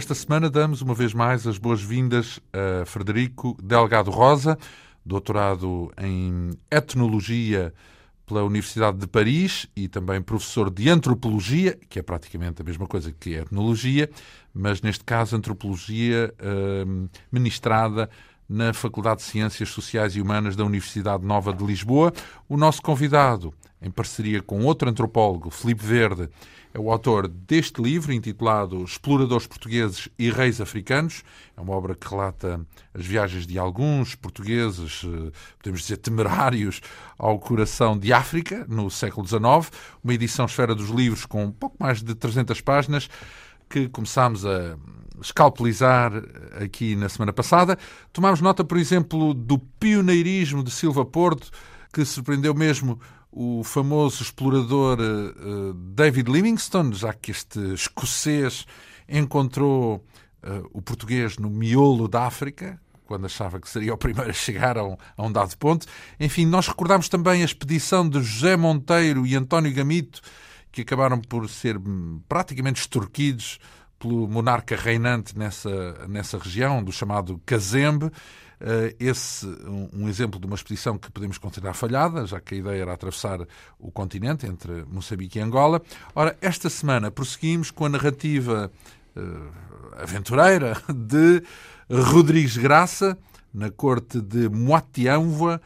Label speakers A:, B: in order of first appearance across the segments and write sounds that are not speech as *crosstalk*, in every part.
A: Esta semana damos uma vez mais as boas-vindas a Frederico Delgado Rosa, doutorado em Etnologia pela Universidade de Paris e também professor de Antropologia, que é praticamente a mesma coisa que Etnologia, mas neste caso Antropologia eh, ministrada na Faculdade de Ciências Sociais e Humanas da Universidade Nova de Lisboa. O nosso convidado, em parceria com outro antropólogo, Felipe Verde, é o autor deste livro, intitulado Exploradores Portugueses e Reis Africanos. É uma obra que relata as viagens de alguns portugueses, eh, podemos dizer temerários, ao coração de África, no século XIX. Uma edição Esfera dos Livros com pouco mais de 300 páginas, que começámos a escalpelizar aqui na semana passada. Tomámos nota, por exemplo, do pioneirismo de Silva Porto, que surpreendeu mesmo o famoso explorador uh, David Livingstone, já que este escocês encontrou uh, o português no miolo da África, quando achava que seria o primeiro a chegar a um, a um dado ponto. Enfim, nós recordamos também a expedição de José Monteiro e António Gamito, que acabaram por ser hum, praticamente extorquidos pelo monarca reinante nessa, nessa região, do chamado Cazembe. Eh, esse um, exemplo de uma expedição que podemos considerar falhada, já que a ideia era atravessar o continente entre Moçambique e Angola. Ora, esta semana prosseguimos com a narrativa uh, aventureira *laughs* de Rodrigues Graça, na corte de Moatianvoa.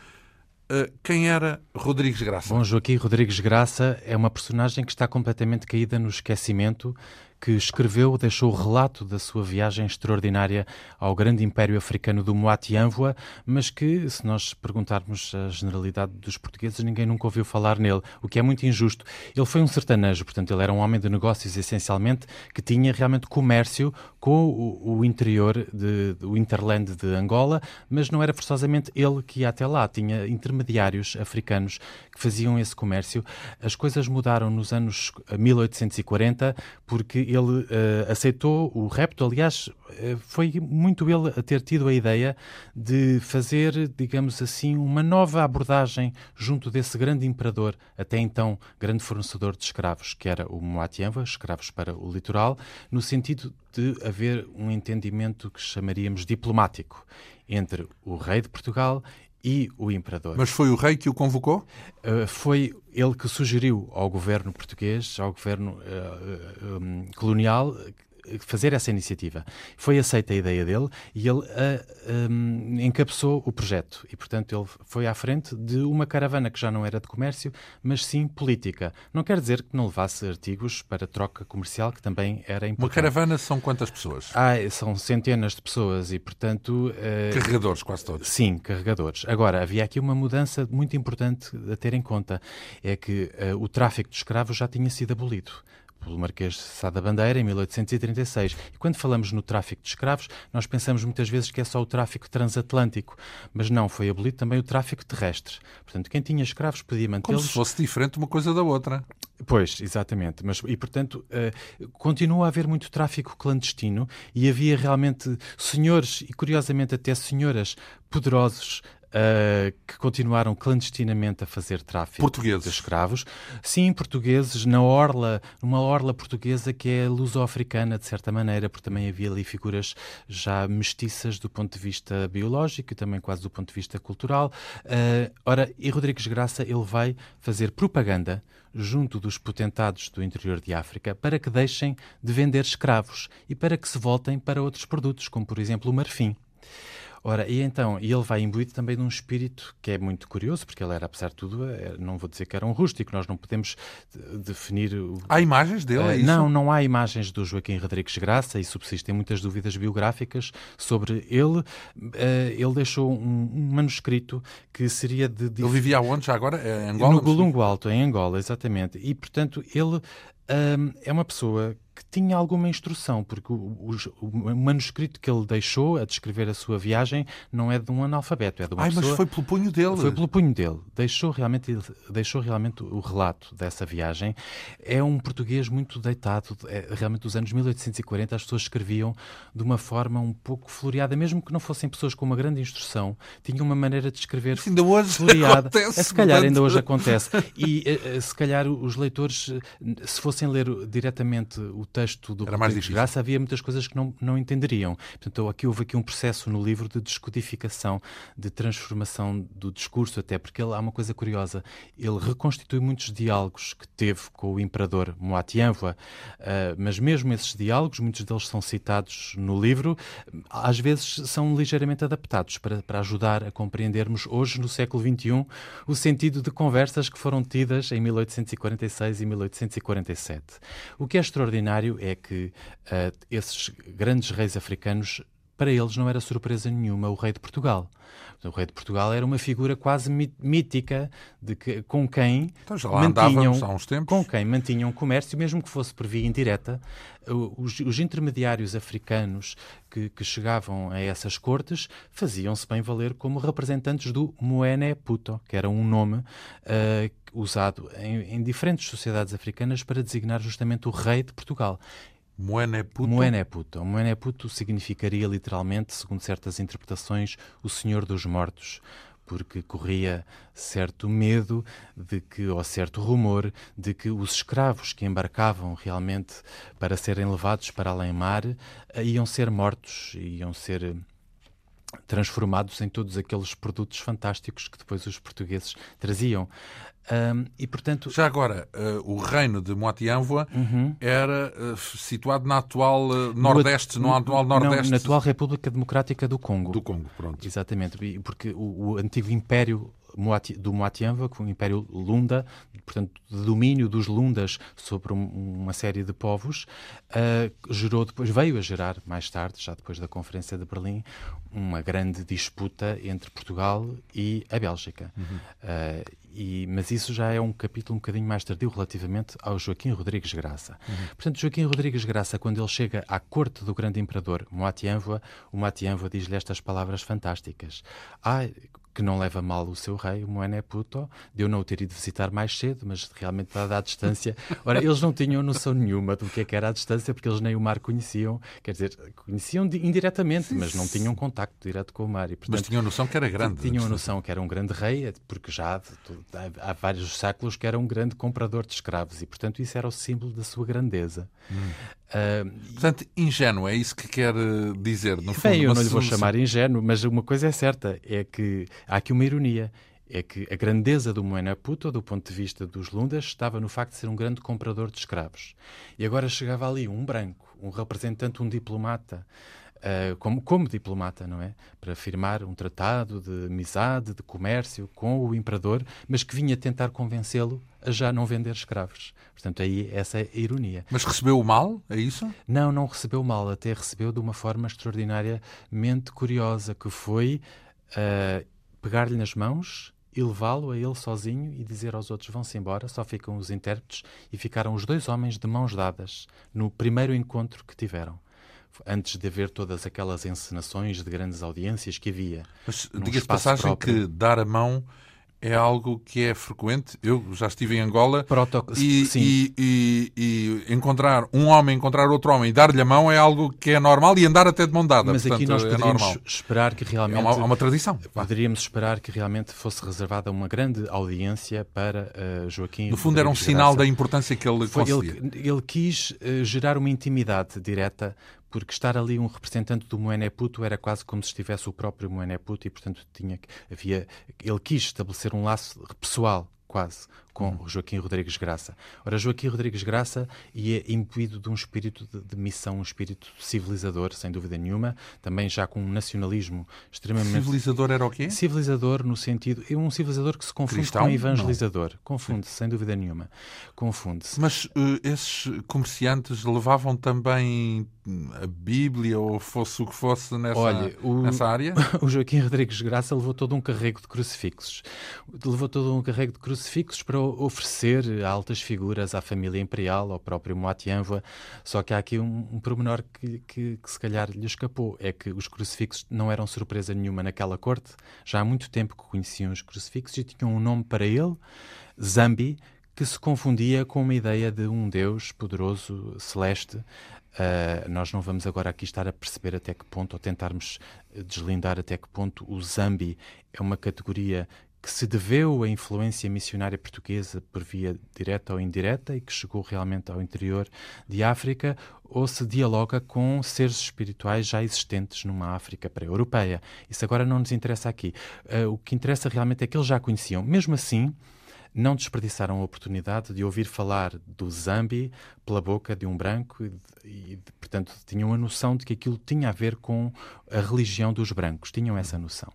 A: Uh, quem era Rodrigues Graça?
B: Bom, Joaquim Rodrigues Graça é uma personagem que está completamente caída no esquecimento que escreveu, deixou o relato da sua viagem extraordinária ao grande império africano do Moatianvoa, mas que, se nós perguntarmos a generalidade dos portugueses, ninguém nunca ouviu falar nele, o que é muito injusto. Ele foi um sertanejo, portanto, ele era um homem de negócios essencialmente, que tinha realmente comércio com o, o interior de, do Interland de Angola, mas não era forçosamente ele que ia até lá, tinha intermediários africanos que faziam esse comércio. As coisas mudaram nos anos 1840 porque ele uh, aceitou o repto. Aliás, foi muito ele a ter tido a ideia de fazer, digamos assim, uma nova abordagem junto desse grande imperador, até então grande fornecedor de escravos, que era o Moatiamba, escravos para o litoral, no sentido de haver um entendimento que chamaríamos diplomático entre o rei de Portugal e o imperador.
A: Mas foi o rei que o convocou?
B: Uh, foi ele que sugeriu ao governo português, ao governo uh, uh, um, colonial, fazer essa iniciativa. Foi aceita a ideia dele e ele uh, um, encabeçou o projeto. E, portanto, ele foi à frente de uma caravana que já não era de comércio, mas sim política. Não quer dizer que não levasse artigos para troca comercial, que também era importante.
A: Uma caravana são quantas pessoas?
B: Ah, são centenas de pessoas e, portanto...
A: Uh, carregadores, quase todos.
B: Sim, carregadores. Agora, havia aqui uma mudança muito importante a ter em conta. É que uh, o tráfico de escravos já tinha sido abolido pelo Marquês de Sá da Bandeira em 1836. E quando falamos no tráfico de escravos, nós pensamos muitas vezes que é só o tráfico transatlântico, mas não, foi abolido também o tráfico terrestre. Portanto, quem tinha escravos podia mantê-los...
A: Como se fosse diferente uma coisa da outra.
B: Pois, exatamente. Mas, e, portanto, uh, continua a haver muito tráfico clandestino e havia realmente senhores, e curiosamente até senhoras, poderosos uh, que continuaram clandestinamente a fazer tráfico
A: portugueses.
B: de escravos. Sim, portugueses, na orla, numa orla portuguesa que é luso-africana, de certa maneira, porque também havia ali figuras já mestiças do ponto de vista biológico e também quase do ponto de vista cultural. Uh, ora, e Rodrigues Graça, ele vai fazer propaganda junto dos potentados do interior de África para que deixem de vender escravos e para que se voltem para outros produtos, como por exemplo o marfim. Ora, e então, e ele vai imbuído também de um espírito que é muito curioso, porque ele era, apesar de tudo, é, não vou dizer que era um rústico, nós não podemos definir... O...
A: Há imagens dele, é
B: isso? Não, não há imagens do Joaquim Rodrigues Graça e subsistem muitas dúvidas biográficas sobre ele. Uh, ele deixou um, manuscrito que seria de...
A: Ele vivia onde já agora? Em Angola?
B: No Golungo Alto, em Angola, exatamente. E, portanto, ele um, é uma pessoa que tinha alguma instrução, porque o, o, o, manuscrito que ele deixou a descrever a sua viagem não é de um analfabeto, é de uma
A: Ai,
B: pessoa...
A: mas foi pelo punho dele.
B: Foi pelo punho dele. Deixou realmente, deixou realmente o relato dessa viagem. É um português muito deitado. É, realmente, dos anos 1840, as pessoas escreviam de uma forma um pouco floreada, mesmo que não fossem pessoas com uma grande instrução, tinham uma maneira de escrever
A: Isso ainda hoje *laughs*
B: floreada.
A: Acontece,
B: é, se calhar ainda hoje acontece. E eh, eh, se calhar os leitores, se fossem ler diretamente o o texto do Rodrigues Graça havia muitas coisas que não, não entenderiam. Portanto, aqui houve aqui um processo no livro de descodificação, de transformação do discurso, até porque ele, há uma coisa curiosa. Ele reconstitui muitos diálogos que teve com o imperador Moatianvoa, uh, mas mesmo esses diálogos, muitos deles são citados no livro, às vezes são ligeiramente adaptados para, para ajudar a compreendermos hoje, no século XXI, o sentido de conversas que foram tidas em 1846 e 1847. O que é extraordinário é que uh, esses grandes reis africanos para eles não era surpresa nenhuma o rei de Portugal. O rei de Portugal era uma figura quase mítica de que, com quem
A: então, mantinham
B: com quem mantinham comércio, mesmo que fosse por via indireta. Os, os intermediários africanos que, que, chegavam a essas cortes faziam-se bem valer como representantes do Moene Puto, que era um nome uh, usado em, em diferentes sociedades africanas para designar justamente o rei de Portugal.
A: Moeneputo?
B: Moeneputo. Moeneputo significaria literalmente, segundo certas interpretações, o Senhor dos Mortos, porque corria certo medo de que, ou certo rumor, de que os escravos que embarcavam realmente para serem levados para além-mar eh, iam ser mortos, iam ser eh, transformados em todos aqueles produtos fantásticos que depois os portugueses traziam. Um, e, portanto...
A: Já agora, uh, o reino de Moatianvoa uhum. era uh, situado na atual uh, Nordeste, no, no atual Nordeste...
B: Não, na atual República Democrática do Congo.
A: Do Congo, pronto.
B: Exatamente, porque o, o antigo Império do Moatianva, foi um império Lunda, portanto, de domínio dos Lundas sobre uma série de povos, uh, gerou depois, veio a gerar mais tarde, já depois da Conferência de Berlim, uma grande disputa entre Portugal e a Bélgica. Uhum. Uh, e, mas isso já é um capítulo um bocadinho mais tardio relativamente ao Joaquim Rodrigues Graça. Uhum. Portanto, Joaquim Rodrigues Graça, quando ele chega à corte do grande imperador Moatianva, o Moatianva diz-lhe estas palavras fantásticas. Ah, que não leva mal o seu rei, o Moené Puto, de eu não o ter ido visitar mais cedo, mas realmente dada a distância. *laughs* Ora, eles não tinham noção nenhuma do que, é que era a distância, porque eles nem o mar conheciam, quer dizer, conheciam indiretamente, mas não tinham contacto direto com o mar. E,
A: portanto, mas tinham noção que era grande.
B: Tinham a noção que era um grande rei, porque já há vários séculos que era um grande comprador de escravos, e portanto isso era o símbolo da sua grandeza. Hum.
A: Uh, Portanto, ingênuo, é isso que quer eh, dizer, no fundo.
B: Bem, eu não lhe vou chamar ingênuo, mas uma coisa é certa, é que há aqui uma ironia. É que a grandeza do Moena Puto, do ponto de vista dos Lundas, estava no facto de ser um grande comprador de escravos. E agora chegava ali um branco, um representante, um diplomata, uh, como, como diplomata, não é? Para firmar um tratado de amizade, de comércio com o imperador, mas que vinha tentar convencê-lo a já não vender escravos. Portanto, aí essa é a ironia.
A: Mas recebeu o mal, é isso?
B: Não, não recebeu o mal, até recebeu de uma forma extraordinariamente curiosa, que foi uh, pegar-lhe nas mãos e levá-lo a ele sozinho e dizer aos outros vão-se embora, só ficam os intérpretes, e ficaram os dois homens de mãos dadas no primeiro encontro que tiveram antes de haver todas aquelas encenações de grandes audiências que havia.
A: Mas diga-se passagem próprio. que dar a mão é algo que é frequente. Eu já estive em Angola e, e, e, e, encontrar um homem encontrar outro homem e dar-lhe a mão é algo que é normal e andar até de mão dada.
B: Mas
A: Portanto,
B: aqui nós
A: é
B: poderíamos
A: normal.
B: esperar que realmente...
A: É uma, é uma tradição.
B: Poderíamos esperar que realmente fosse reservada uma grande audiência para uh, Joaquim
A: No fundo era um sinal da importância que ele
B: Foi, ele, ele, quis uh, gerar uma intimidade direta porque estar ali um representante do Moené Puto era quase como se estivesse o próprio Moené Puto e, portanto, tinha, havia, ele quis estabelecer um laço pessoal, quase, com uhum. Joaquim Rodrigues Graça. Ora, Joaquim Rodrigues Graça ia imbuído de um espírito de, de, missão, um espírito civilizador, sem dúvida nenhuma, também já com um nacionalismo extremamente...
A: Civilizador era o quê?
B: Civilizador no sentido... É um civilizador que se confunde Cristão? com evangelizador. Confunde-se, sem dúvida nenhuma. Confunde-se.
A: Mas uh, esses comerciantes levavam também a Bíblia ou fosse o que fosse nessa, Olha, o, nessa área? *laughs*
B: O Joaquim Rodrigues Graça levou todo um carrego de crucifixos. Levou todo um carrego de crucifixos para oferecer altas figuras à família imperial, ao próprio Moatianva. Só que há aqui um, um pormenor que, que, que, se calhar lhe escapou: é que os crucifixos não eram surpresa nenhuma naquela corte. Já há muito tempo que conheciam os crucifixos e tinham um nome para ele, Zambi, que se confundia com uma ideia de um Deus poderoso, celeste. Uh, nós não vamos agora aqui estar a perceber até que ponto, ou tentarmos deslindar até que ponto o Zambi é uma categoria que se deveu à influência missionária portuguesa por via direta ou indireta e que chegou realmente ao interior de África, ou se dialoga com seres espirituais já existentes numa África pré-europeia. Isso agora não nos interessa aqui. Uh, o que interessa realmente é que eles já conheciam. Mesmo assim, não desperdiçaram a oportunidade de ouvir falar do Zambi pela boca de um branco e, e, portanto, tinham a noção de que aquilo tinha a ver com a religião dos brancos, tinham essa noção.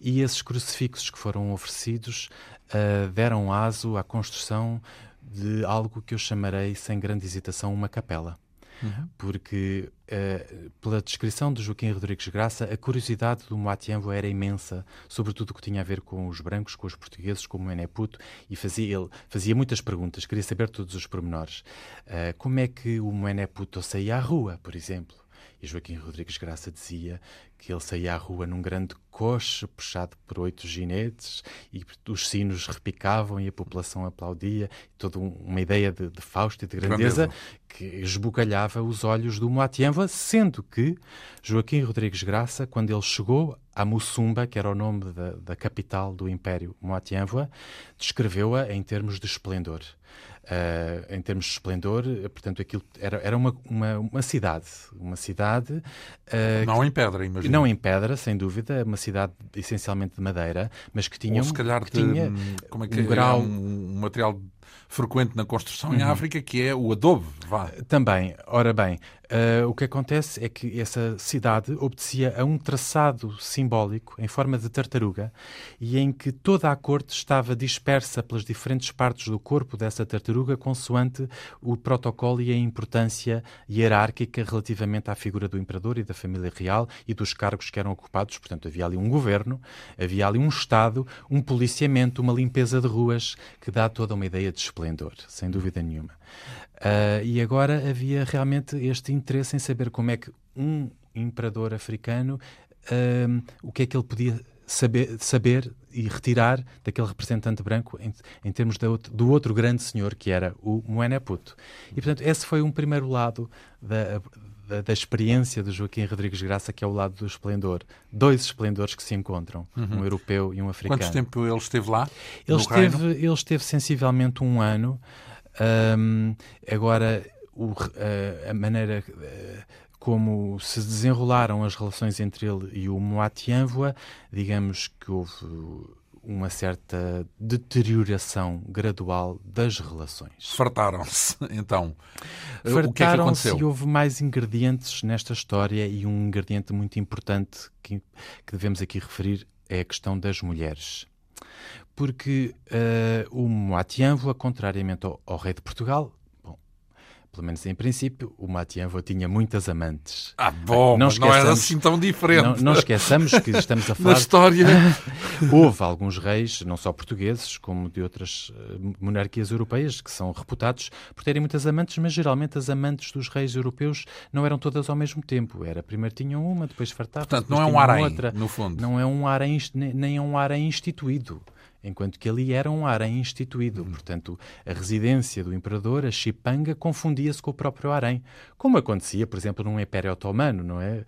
B: E esses crucifixos que foram oferecidos uh, deram aso à construção de algo que eu chamarei, sem grande hesitação, uma capela. Uhum. Porque, uh, pela descrição de Joaquim Rodrigues Graça, a curiosidade do Moatiambo era imensa, sobretudo o que tinha a ver com os brancos, com os portugueses, com o Meneputo, e fazia, ele fazia muitas perguntas, queria saber todos os pormenores. Uh, como é que o Meneputo saía à rua, por exemplo? E Joaquim Rodrigues Graça dizia que ele saía à rua num grande coche puxado por oito ginetes e os sinos repicavam e a população aplaudia. Toda uma ideia de, de Fausto e de grandeza, que esbugalhava os olhos do Moatienva, sendo que Joaquim Rodrigues Graça, quando ele chegou a Mussumba, que era o nome da, da capital do Império Moatienva, descreveu-a em termos de esplendor. Uh, em termos de esplendor, portanto, aquilo era, era uma, uma, uma cidade. Uma cidade.
A: Uh, não em pedra, imagino.
B: Não em pedra, sem dúvida, uma cidade essencialmente de madeira, mas que tinha.
A: Ou se calhar
B: de, tinha
A: como é que um, é? grau... um, um material frequente na construção uhum. em África, que é o adobe. Vá.
B: Também, ora bem, Uh, o que acontece é que essa cidade obedecia a um traçado simbólico em forma de tartaruga e em que toda a corte estava dispersa pelas diferentes partes do corpo dessa tartaruga, consoante o protocolo e a importância hierárquica relativamente à figura do imperador e da família real e dos cargos que eram ocupados. Portanto, havia ali um governo, havia ali um Estado, um policiamento, uma limpeza de ruas que dá toda uma ideia de esplendor, sem dúvida nenhuma. Uh, e agora havia realmente este interesse em saber como é que um imperador africano, uh, o que é que ele podia saber, saber e retirar daquele representante branco em, em termos outro, do outro grande senhor, que era o Moeneputo. E, portanto, esse foi um primeiro lado da, da, da, experiência do Joaquim Rodrigues Graça, que é o lado do esplendor. Dois esplendores que se encontram, uhum. um europeu e um africano.
A: Quanto tempo ele esteve lá?
B: Ele, esteve, ele esteve sensivelmente um ano. Um, agora, o, a, a, maneira uh, como se desenrolaram as relações entre ele e o Moatianvoa, digamos que houve uma certa deterioração gradual das relações.
A: Fartaram-se, então.
B: Fartaram-se é e houve mais ingredientes nesta história e um ingrediente muito importante que, que devemos aqui referir é a questão das mulheres porque uh, o Moatianvoa, contrariamente ao, ao, rei de Portugal, pelo menos em princípio, o Moatianvoa tinha muitas amantes.
A: Ah, bom, não, não era assim tão diferente.
B: Não, não esqueçamos que *laughs* estamos a falar...
A: Na história... *laughs*
B: Houve alguns reis, não só portugueses, como de outras uh, monarquias europeias, que são reputados por terem muitas amantes, mas geralmente as amantes dos reis europeus não eram todas ao mesmo tempo. Era, primeiro tinham uma, depois fartavam,
A: Portanto, não é um harém, outra. no fundo.
B: Não é um harém, nem é um harém instituído enquanto que ali era um harém instituído. Uhum. Portanto, a residência do imperador, a Chipanga, confundia-se com o próprio harém, como acontecia, por exemplo, num Império Otomano, não é?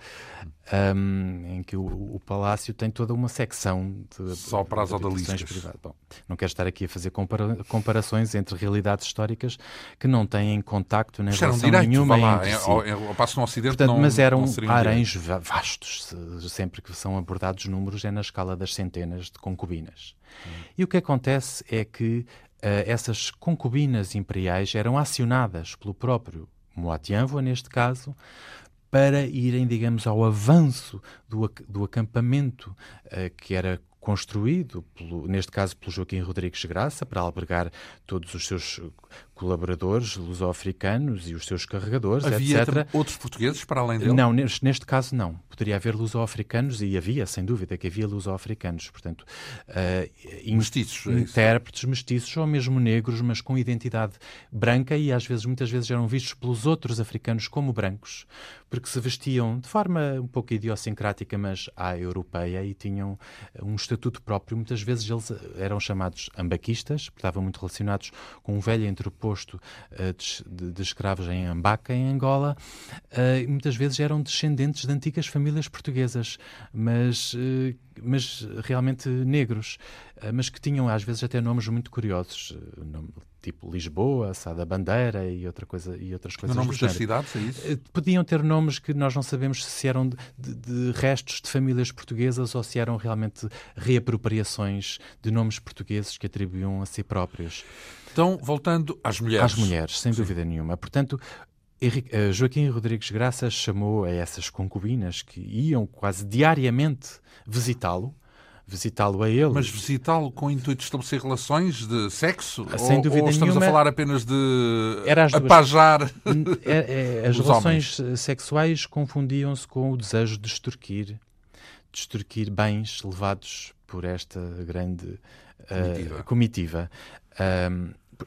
B: Um, em que o, o, palácio tem toda uma secção de
A: só para as odaliscas.
B: Bom, não quero estar aqui a fazer compara comparações entre realidades históricas que não têm contacto nem relação direito, nenhuma lá, entre si.
A: Ao, passo no Ocidente Portanto,
B: não, mas eram haréns vastos, sempre que são abordados números é na escala das centenas de concubinas. Hum. E o que acontece é que uh, essas concubinas imperiais eram acionadas pelo próprio Moatianvoa, neste caso, para irem, digamos, ao avanço do, do acampamento uh, que era construído, pelo, neste caso pelo Joaquim Rodrigues Graça, para albergar todos os seus colaboradores luso-africanos e os seus carregadores,
A: havia
B: etc.
A: outros portugueses para além dele?
B: Não, neste, neste caso não. Poderia haver luso-africanos e havia, sem dúvida, que havia luso-africanos. Portanto,
A: uh, mestiços,
B: é intérpretes mestiços ou mesmo negros, mas com identidade branca e às vezes, muitas vezes, eram vistos pelos outros africanos como brancos, porque se vestiam de forma um pouco idiosincrática, mas à europeia e tinham um estatuto próprio. Muitas vezes eles eram chamados ambaquistas, porque estavam muito relacionados com um velho entreposto posto uh, de, de, escravos em Ambaca, em Angola, uh, muitas vezes eram descendentes de antigas famílias portuguesas, mas, uh, mas realmente negros. mas que tinham às vezes até nomes muito curiosos, tipo Lisboa, Sá da Bandeira e, outra coisa, e outras coisas.
A: Nomes das cidades, é isso?
B: Podiam ter nomes que nós não sabemos se eram de, de, de restos de famílias portuguesas ou se eram realmente reapropriações de nomes portugueses que atribuíam a si próprios.
A: Então, voltando às mulheres.
B: Às mulheres, sem Sim. dúvida nenhuma. Portanto, eh, Joaquim Rodrigues Graça chamou a essas concubinas que iam quase diariamente visitá-lo, visitá-lo a ele.
A: Mas visitá-lo com o intuito de estabelecer relações de sexo? Sem ou, dúvida ou estamos nenhuma, a falar apenas de as apajar
B: é, é, *laughs* As relações homens. sexuais confundiam-se com o desejo de extorquir, de extorquir bens levados por esta grande comitiva. Uh, comitiva.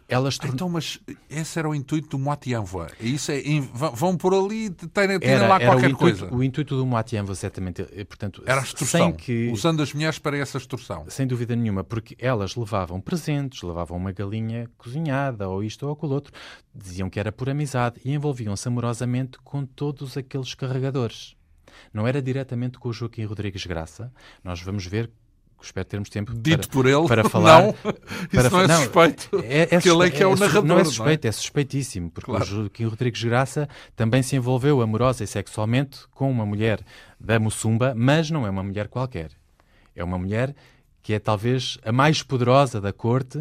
A: Elas torn... Então, mas esse era o intuito do Moati Envoy. Isso é, vão por ali, terem, terem lá qualquer
B: o intuito,
A: coisa.
B: O intuito do Moati Envoy, certamente, portanto,
A: era a extorsão, que... usando as mulheres para essa extorsão.
B: Sem dúvida nenhuma, porque elas levavam presentes, levavam uma galinha cozinhada, ou isto ou aquilo outro, diziam que era por amizade e envolviam-se amorosamente com todos aqueles carregadores. Não era diretamente com o Joaquim Rodrigues Graça. Nós vamos ver espero termos tempo
A: Dito
B: para,
A: por ele,
B: para *laughs* falar.
A: Não, para, isso não é não, suspeito. É, é, porque ele é que é, é o narrador.
B: Não é suspeito, não é? é suspeitíssimo, porque claro. o Joaquim Rodrigues Graça também se envolveu amorosa e sexualmente com uma mulher da Mussumba, mas não é uma mulher qualquer. É uma mulher que é talvez a mais poderosa da corte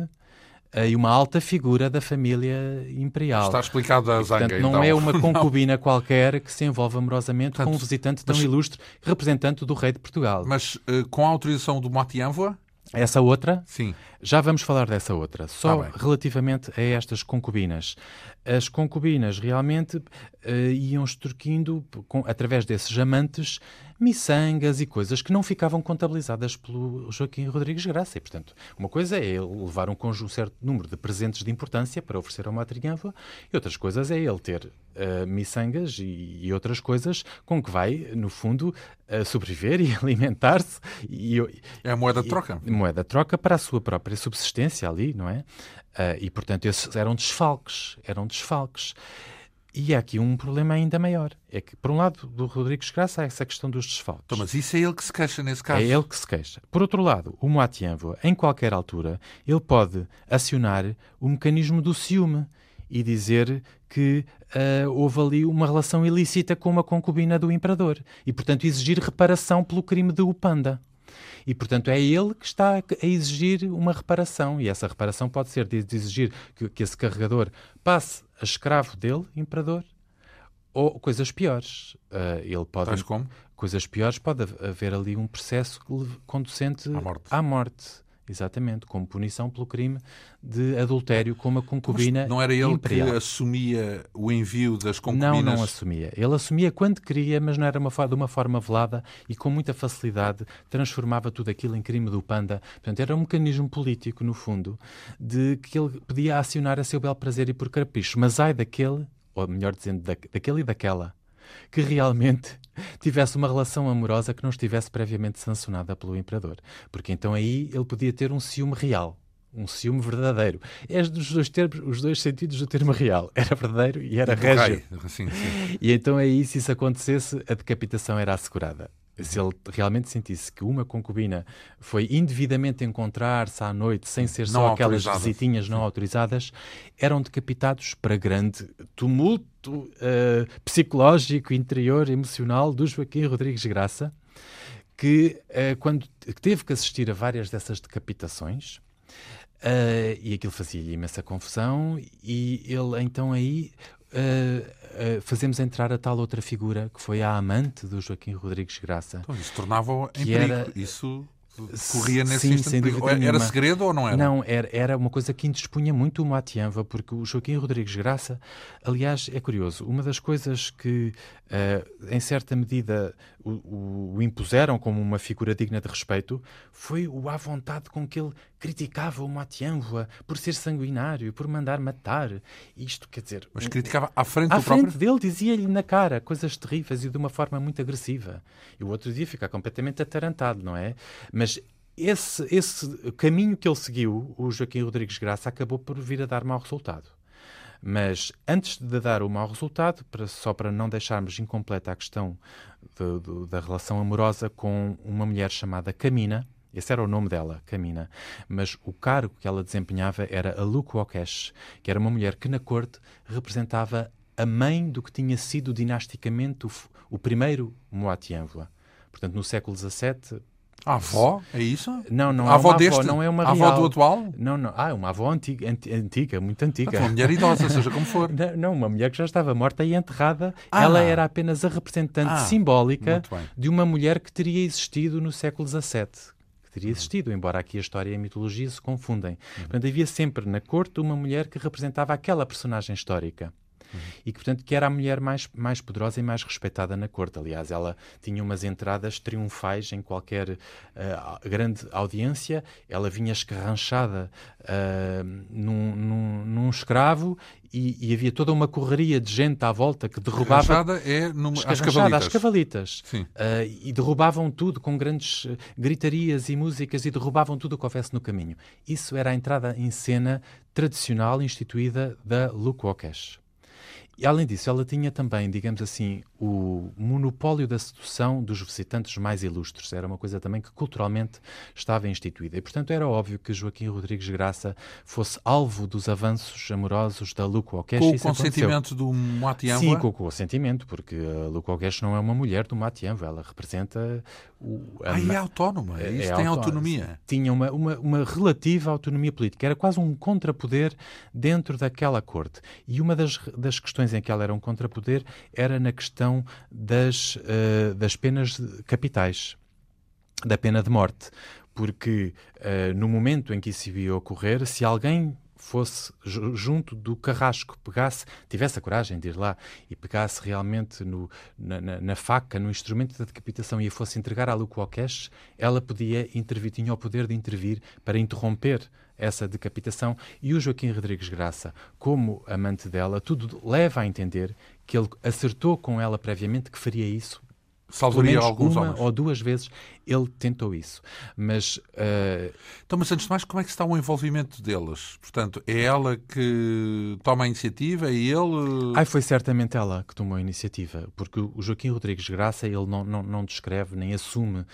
B: e uma alta figura da família imperial.
A: Está explicado a zanga,
B: Portanto, não
A: então.
B: é uma *laughs* concubina não. qualquer que se envolve amorosamente Portanto, com um visitante tão mas, ilustre, representante do rei de Portugal.
A: Mas uh, com a autorização do Matianvoa?
B: Essa outra?
A: Sim.
B: Já vamos falar dessa outra. Só ah, relativamente a estas concubinas. As concubinas realmente uh, iam extorquindo, com, através desses amantes, miçangas e coisas que não ficavam contabilizadas pelo Joaquim Rodrigues Graça. E, portanto, uma coisa é ele levar um, um certo número de presentes de importância para oferecer ao matriânfula e outras coisas é ele ter uh, miçangas e, e, outras coisas com que vai, no fundo, uh, sobreviver *laughs* e alimentar-se.
A: é a moeda de troca.
B: moeda de troca para a sua própria subsistência ali, não é? Uh, e, portanto, esses eram desfalques. Eram desfalques. E há aqui um problema ainda maior. É que, por um lado, do Rodrigues Graça há essa questão dos desfalques.
A: Então, mas isso é ele que se queixa nesse caso.
B: É ele que se queixa. Por outro lado, o Moatienvo, em qualquer altura, ele pode acionar o mecanismo do ciúme e dizer que uh, houve ali uma relação ilícita com uma concubina do imperador e, portanto, exigir reparação pelo crime de Upanda. E, portanto, é ele que está a exigir uma reparação. E essa reparação pode ser de exigir que, que esse carregador passe a escravo dele, imperador, ou coisas piores. Uh, ele pode.
A: Tais como?
B: Coisas piores, pode haver ali um processo conducente
A: à morte.
B: À morte. Exatamente, como punição pelo crime de adultério com uma concubina
A: Mas não era ele
B: imperial.
A: que assumia o envio das concubinas?
B: Não, não assumia. Ele assumia quando queria, mas não era uma, de uma forma velada e com muita facilidade transformava tudo aquilo em crime do panda. Portanto, era um mecanismo político, no fundo, de que ele podia acionar a seu bel prazer e por capricho. Mas ai daquele, ou melhor dizendo, da, daquele e daquela, que realmente *laughs* tivesse uma relação amorosa que não estivesse previamente sancionada pelo imperador. Porque então aí ele podia ter um ciúme real. Um ciúme verdadeiro. É dos dois termos, os dois sentidos do termo real. Era verdadeiro e era régio.
A: Sim, sim. *laughs*
B: E então aí, se isso acontecesse, a decapitação era assegurada se ele realmente sentisse que uma concubina foi indevidamente encontrar-se à noite, sem ser só aquelas visitinhas não autorizadas, eram decapitados para grande tumulto uh, psicológico, interior, emocional do Joaquim Rodrigues Graça, que uh, quando teve que assistir a várias dessas decapitações, Uh, e aquilo fazia imensa confusão, e ele então aí uh, uh, fazemos entrar a tal outra figura que foi a amante do Joaquim Rodrigues Graça.
A: Então, isso tornava em perigo. Era... Isso corria nesse Sim, Era segredo ou não era?
B: Não, era, era uma coisa que indispunha muito o Matianva, porque o Joaquim Rodrigues Graça, aliás, é curioso, uma das coisas que, uh, em certa medida, o, o, o, impuseram como uma figura digna de respeito foi o à vontade com que ele criticava o Matianva por ser sanguinário, por mandar matar. Isto, quer dizer...
A: Mas criticava à frente
B: à
A: do
B: frente
A: próprio?
B: dele, dizia-lhe na cara coisas terríveis e de uma forma muito agressiva. E o outro dia fica completamente atarantado, não é? Mas esse, esse caminho que ele seguiu, o Joaquim Rodrigues Graça, acabou por vir a dar mau resultado. Mas antes de dar o mau resultado, para, só para não deixarmos incompleta a questão de, de, da relação amorosa com uma mulher chamada Camina, Esse era o nome dela, Camina. Mas o cargo que ela desempenhava era a Lukwokes, que era uma mulher que na corte representava a mãe do que tinha sido dinasticamente o, o primeiro Moatianvoa. Portanto, no século XVII,
A: a avó? É isso?
B: Não, não
A: a
B: é
A: avó
B: uma
A: deste?
B: avó, não é uma
A: a
B: real.
A: avó do atual?
B: Não, não. Ah, é uma avó antiga, anti- antiga muito antiga.
A: Uma mulher idosa, *laughs* seja como for.
B: Não, não, uma mulher que já estava morta e enterrada.
A: Ah.
B: Ela era apenas a representante
A: Ah,
B: simbólica de uma mulher que teria existido no século XVII. Que teria existido, embora aqui a história e a mitologia se confundem. Portanto, havia sempre na corte uma mulher que representava aquela personagem histórica. E que, portanto, que era a mulher mais, mais poderosa e mais respeitada na corte. Aliás, ela tinha umas entradas triunfais em qualquer ah, grande audiência. Ela vinha escarranchada ah, num, num, num escravo e, e havia toda uma correria de gente à volta que derrubava
A: Rachada é numa, às cavalitas.
B: às cavalitas.
A: Sim.
B: Ah, e derrubavam tudo com grandes gritarias e músicas e derrubavam tudo o que houvesse no caminho. Isso era a entrada em cena tradicional instituída da Lukwokes. E além disso, ela tinha também, digamos assim, o monopólio da sedução dos visitantes mais ilustres. Era uma coisa também que culturalmente estava instituída. E, portanto, era óbvio que Joaquim Rodrigues Graça fosse alvo dos avanços amorosos da Lukwokes.
A: Com o
B: aconteceu.
A: consentimento do Moatiamba?
B: Sim, com, o consentimento, porque a Lukogesh não é uma mulher do Matianvo, ela representa o. a
A: Ah, e é autónoma.
B: é-
A: Isso
B: é
A: tem
B: auto-
A: autonomia.
B: Tinha uma, uma, uma relativa autonomia política, era quase um contrapoder dentro daquela corte. E uma das, das questões em que ela era um contrapoder era na questão das, eh, das penas capitais, da pena de morte. Porque eh, no momento em que isso ia ocorrer, se alguém fosse ju- junto do carrasco, pegasse, tivesse a coragem de ir lá e pegasse realmente no, na, na- na faca, no instrumento da decapitação e a fosse entregar à Lukwokes, ela podia intervir, tinha o poder de intervir para interromper essa decapitação. E o Joaquim Rodrigues Graça, como amante dela, tudo leva a entender que ele acertou com ela previamente que faria isso
A: Salvaria alguns
B: uma
A: homens.
B: ou duas vezes ele tentou isso. Mas eh,
A: Então, mas antes de mais, como é que está o envolvimento deles? Portanto, é ela que toma a iniciativa e ele...
B: ai, foi certamente ela que tomou a iniciativa, porque o Joaquim Rodrigues Graça ele não, não, não descreve nem assume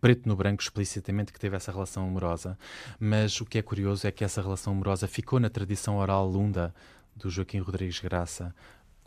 B: preto no branco explicitamente que teve essa relação amorosa, mas o que é curioso é que essa relação amorosa ficou na tradição oral lunda do Joaquim Rodrigues Graça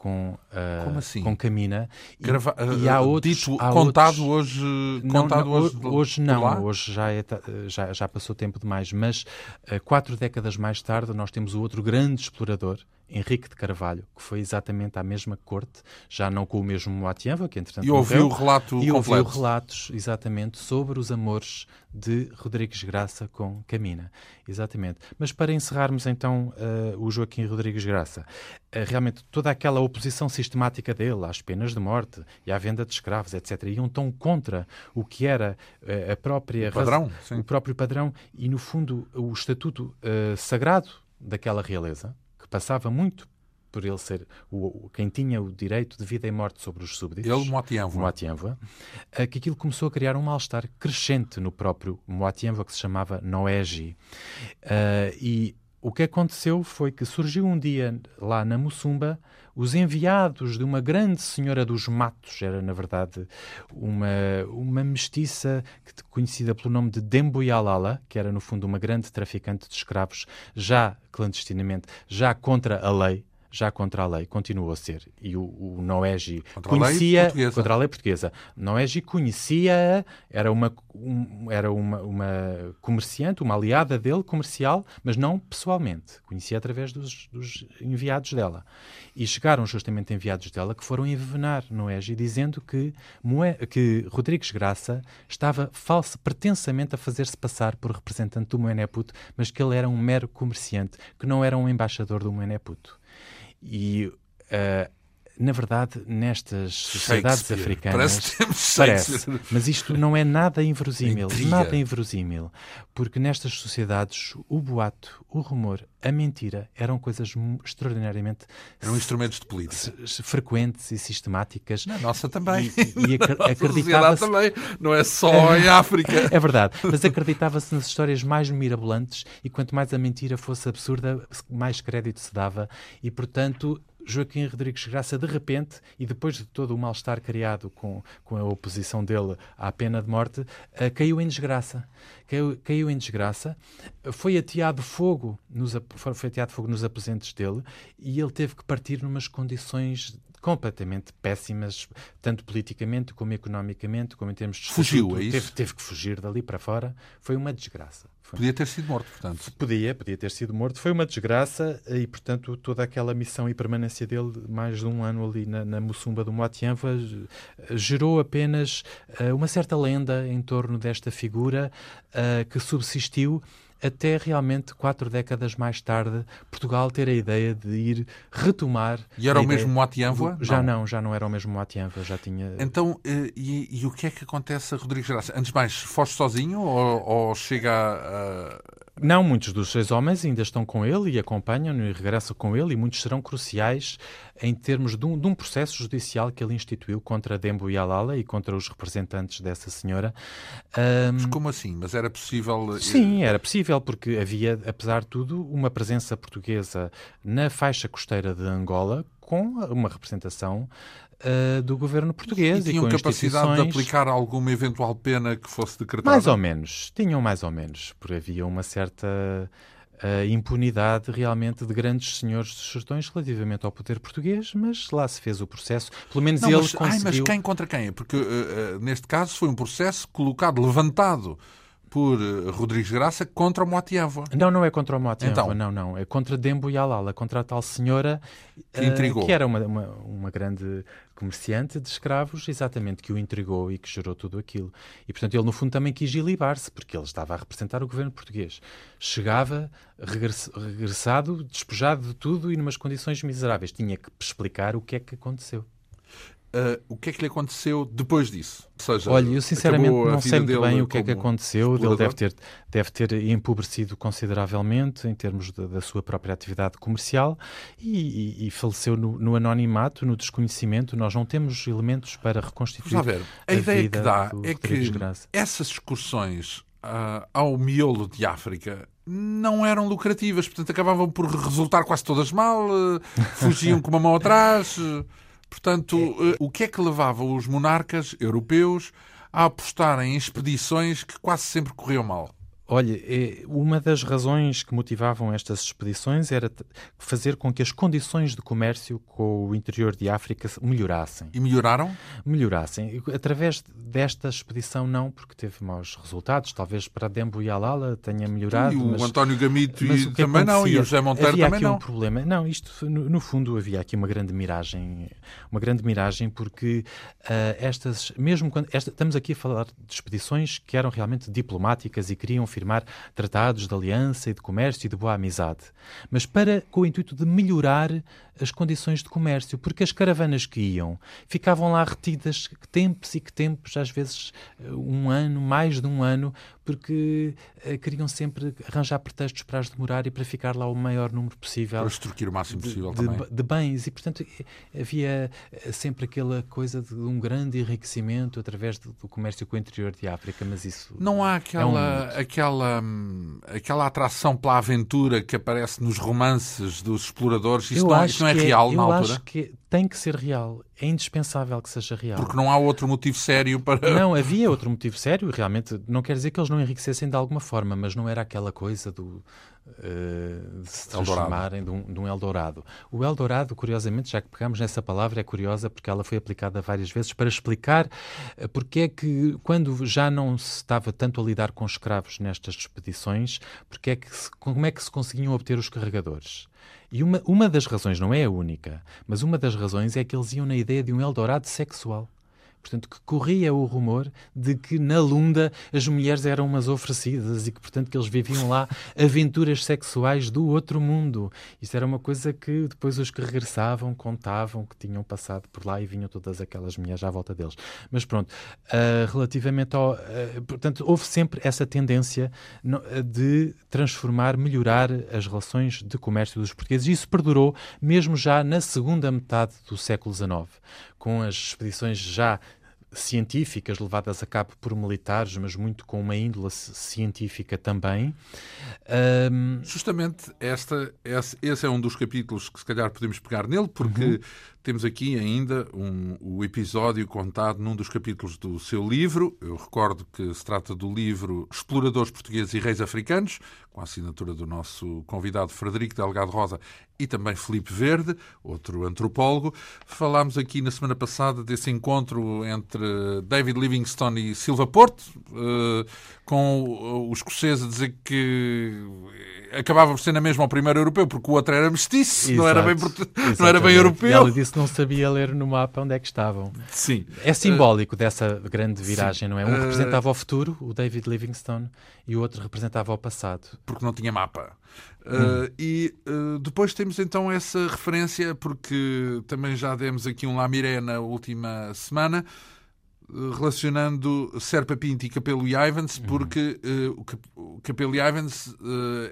B: com, eh,
A: Como assim?
B: com Camina e,
A: Grava-
B: e há
A: eh,
B: outros,
A: dito,
B: há
A: contado
B: outros-
A: hoje,
B: Não,
A: contado
B: não,
A: hoje,
B: hoje não,
A: lá?
B: hoje já, é já, já passou tempo demais, mas eh, quatro décadas mais tarde nós temos o outro grande explorador, Henrique de Carvalho, que foi exatamente à mesma corte, já não com o mesmo Moatianva, que entretanto
A: E ouviu o
B: morreu,
A: relato
B: e ouviu relatos, exatamente, sobre os amores de Rodrigues Graça com Camina. Exatamente. Mas para encerrarmos então eh, o Joaquim Rodrigues Graça, eh, realmente toda aquela oposição sistemática dele às penas de morte e à venda de escravos, etc., iam tão contra o que era eh, a própria
A: O padrão, sim.
B: o próprio padrão e, no fundo, o estatuto sagrado daquela realeza, passava muito por ele ser o, quem tinha o direito de vida e morte sobre os súbditos.
A: Ele.
B: Moatianva, eh, que aquilo começou a criar um mal-estar crescente no próprio Moatianva, que se chamava Noegi. Eh, e o que aconteceu foi que surgiu um dia lá na Mussumba os enviados de uma grande senhora dos matos, era na verdade uma, uma mestiça conhecida pelo nome de Demboyalala, que era no fundo uma grande traficante de escravos, já clandestinamente, já contra a lei, já contra a lei, continuou a ser. E o, o Noegi
A: Contra a lei
B: conhecia contra a lei portuguesa. Noegi conhecia, era uma um- era uma, uma comerciante, uma aliada dele comercial, mas não pessoalmente. Conhecia através dos, dos enviados dela. E chegaram justamente enviados dela que foram envenenar Noegi, dizendo que, Moe, que Rodrigues Graça estava falso, pretensamente a fazer-se passar por representante do Moeneputo, mas que ele era um mero comerciante, que não era um embaixador do Moeneputo. E, ah, na verdade, nestas sociedades africanas...
A: Parece que temos *laughs*
B: Parece, mas isto não é nada inverosímil,
A: Intriga.
B: nada inverosímil, porque nestas sociedades o boato, o rumor, a mentira eram coisas extraordinariamente
A: Eram instrumentos de política.
B: frequentes e sistemáticas.
A: Na nossa também.
B: E, e *laughs* acre-
A: Na nossa sociedade
B: acreditava-se
A: também. Não é só em África. *laughs*
B: é verdade, mas acreditava-se nas histórias mais mirabolantes e quanto mais a mentira fosse absurda, mais crédito se dava e, portanto, Joaquim Rodrigues Graça, de repente, e depois de todo o mal-estar criado com, com a oposição dele à pena de morte, uh, caiu em desgraça. Caiu, caiu, em desgraça, foi ateado fogo nos, foi ateado fogo nos aposentos dele e ele teve que partir numas condições completamente péssimas, tanto politicamente como economicamente, como em termos de
A: Fugiu, é isso?
B: Teve, teve que fugir dali para fora. Foi uma desgraça. Foi.
A: Podia ter sido morto, portanto.
B: Podia, podia ter sido morto. Foi uma desgraça e, portanto, toda aquela missão e permanência dele, mais de um ano ali na, na Mussumba do Moatianva, gerou apenas uh, uma certa lenda em torno desta figura uh, que subsistiu até realmente quatro décadas mais tarde Portugal ter a ideia de ir retomar.
A: E era o mesmo Moatianva?
B: Já não. não. já não era o mesmo Moatianva, já tinha.
A: Então, eh, e, e, o que é que acontece a Rodrigues Graça? Antes de mais, foge sozinho ou, ou chega a,
B: não, muitos dos seis homens ainda estão com ele e acompanham-no e regressam com ele, e muitos serão cruciais em termos de um, de um processo judicial que ele instituiu contra Dembo e Alala e contra os representantes dessa senhora.
A: Um... Mas como assim? Mas era possível.
B: Eh, Sim, era possível, porque havia, apesar de tudo, uma presença portuguesa na faixa costeira de Angola com uma representação uh, do governo português.
A: E tinham
B: e
A: capacidade de aplicar alguma eventual pena que fosse decretada?
B: Mais ou menos. Tinham mais ou menos. Porque havia uma certa uh, impunidade realmente de grandes senhores dos sertões relativamente ao poder português, mas lá se fez o processo. Pelo menos
A: não,
B: ele
A: mas,
B: conseguiu...
A: Ai, mas quem contra quem? Porque uh, neste caso foi um processo colocado, levantado por eh, Rodrigues Graça contra o Moatiava.
B: Não, não é contra o Moatiava, então, não, não. É contra Dembo e Alala, contra a tal senhora
A: que, intrigou.
B: Uh, que era uma, uma, uma, grande comerciante de escravos, exatamente, que o intrigou e que gerou tudo aquilo. E, portanto, ele, no fundo, também quis ilibar-se, porque ele estava a representar o governo português. Chegava regress, regressado, despojado de tudo e numas condições miseráveis. Tinha que explicar o que é que aconteceu.
A: Uh, o que é que lhe aconteceu depois disso?
B: Seja, Olha, eu sinceramente não sei muito bem o que é que aconteceu. Ele deve ter, deve ter empobrecido consideravelmente em termos de, da sua própria atividade comercial e, e, e faleceu no, no, anonimato, no desconhecimento. Nós não temos elementos para reconstituir
A: Vamos ver. A, a
B: ideia
A: que dá é que essas excursões uh, ao miolo de África não eram lucrativas, portanto acabavam por resultar quase todas mal, uh, fugiam com uma mão atrás. Portanto, é. o que é que levava os monarcas europeus a apostarem em expedições que quase sempre corriam mal?
B: Olha, é, uma das razões que motivavam estas expedições era fazer com que as condições de comércio com o interior de África melhorassem.
A: E melhoraram?
B: Melhorassem. Através desta expedição, não, porque teve maus resultados. Talvez para Dembo e Alala tenha melhorado.
A: E o
B: mas,
A: António Gamito mas e também não, e o José Monteiro
B: havia
A: também
B: aqui
A: não.
B: um problema. Não, isto, no, no, fundo, havia aqui uma grande miragem. Uma grande miragem, porque uh, estas, mesmo quando. Esta, estamos aqui a falar de expedições que eram realmente diplomáticas e queriam firmar tratados de aliança e de comércio e de boa amizade, mas para com o intuito de melhorar as condições de comércio, porque as caravanas que iam ficavam lá retidas tempos e que tempos, às vezes um ano, mais de um ano, porque uh, queriam sempre arranjar pretextos para as demorar e para ficar lá o maior número possível.
A: Para extorquir o máximo possível
B: de,
A: também.
B: De, de bens. E, portanto, havia eh, sempre aquela coisa de um grande enriquecimento através do, do comércio com o interior de África, mas isso...
A: Não há aquela, é um... aquela, aquela atração pela aventura que aparece nos romances dos exploradores? Isso, não, isso não é, é real
B: é,
A: na altura?
B: Eu acho que tem que ser real. É indispensável que seja real.
A: Porque não há outro motivo sério para.
B: Não, havia outro motivo sério, realmente. Não quer dizer que eles não enriquecessem de alguma forma, mas não era aquela coisa do. Uh, de se transformarem de um, de um, Eldorado. O Eldorado, curiosamente, já que pegamos nessa palavra, é curiosa porque ela foi aplicada várias vezes para explicar uh, porque é que, quando já não se estava tanto a lidar com escravos nestas expedições, porque é que se, como é que se conseguiam obter os carregadores? E uma, uma das razões, não é a única, mas uma das razões é que eles iam na ideia de um Eldorado sexual. Portanto, que corria o rumor de que na Lunda as mulheres eram umas oferecidas e que, portanto, que eles viviam lá *laughs* aventuras sexuais do outro mundo. Isto era uma coisa que depois os que regressavam contavam que tinham passado por lá e vinham todas aquelas mulheres à volta deles. Mas pronto, uh, relativamente ao... Uh, portanto, houve sempre essa tendência no, de transformar, melhorar as relações de comércio dos portugueses. E isso perdurou mesmo já na segunda metade do século XIX com as expedições já científicas levadas a cabo por militares, mas muito com uma índole científica também.
A: Um... Justamente esta, esse, esse, é um dos capítulos que se calhar podemos pegar nele, porque uhum. temos aqui ainda um, o episódio contado num dos capítulos do seu livro. Eu recordo que se trata do livro Exploradores Portugueses e Reis Africanos, com a assinatura do nosso convidado Frederico Delgado Rosa e também Felipe Verde, outro antropólogo. Falámos aqui na semana passada desse encontro entre David Livingstone e Silva Porto, eh, com o escocês a dizer que acabava por ser na mesma o primeiro europeu, porque o outro era mestiço, não era bem, não era bem europeu. E
B: ela disse que não sabia ler no mapa onde é que estavam.
A: Sim.
B: É simbólico uh, dessa grande viragem, sim. não é? Um uh, representava o futuro, o David Livingstone, e o outro representava o passado.
A: Porque não tinha mapa. Uh, hum. E uh, depois temos então essa referência, porque também já demos aqui um Lamiré na última semana, relacionando Serpa Pinto e Capelo Ivans, uhum. porque uh, o Capelo Ivans uh,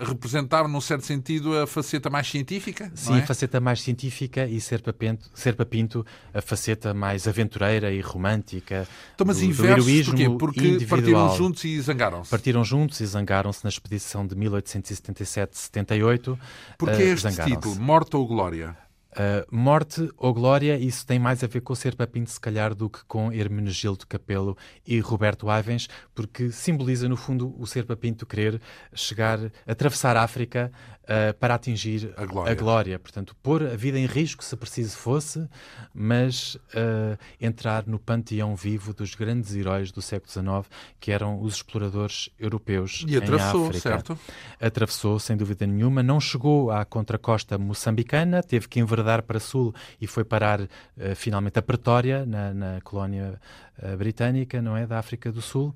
A: representava, num certo sentido, a faceta mais científica.
B: Sim,
A: é?
B: a faceta mais científica e Serpa Pinto, Serpa Pinto a faceta mais aventureira e romântica.
A: Então, mas do, inversos, do porquê? Porque individual. partiram juntos e zangaram-se.
B: Partiram juntos e zangaram-se na expedição de 1877-78.
A: Porquê uh, este título, Morte ou Glória?
B: Uh, morte ou glória, isso tem mais a ver com o Ser Papinto, se calhar, do que com Hermenegildo Capelo e Roberto Ivens, porque simboliza, no fundo, o Ser Papinto querer chegar, atravessar a África uh, para atingir a glória. a glória. Portanto, pôr a vida em risco, se preciso fosse, mas uh, entrar no panteão vivo dos grandes heróis do século XIX, que eram os exploradores europeus
A: e atravessou, África. certo?
B: Atravessou, sem dúvida nenhuma. Não chegou à contracosta moçambicana, teve que enverdar para sul e foi parar uh, finalmente a Pretória, na, na colónia britânica, não é? Da África do Sul.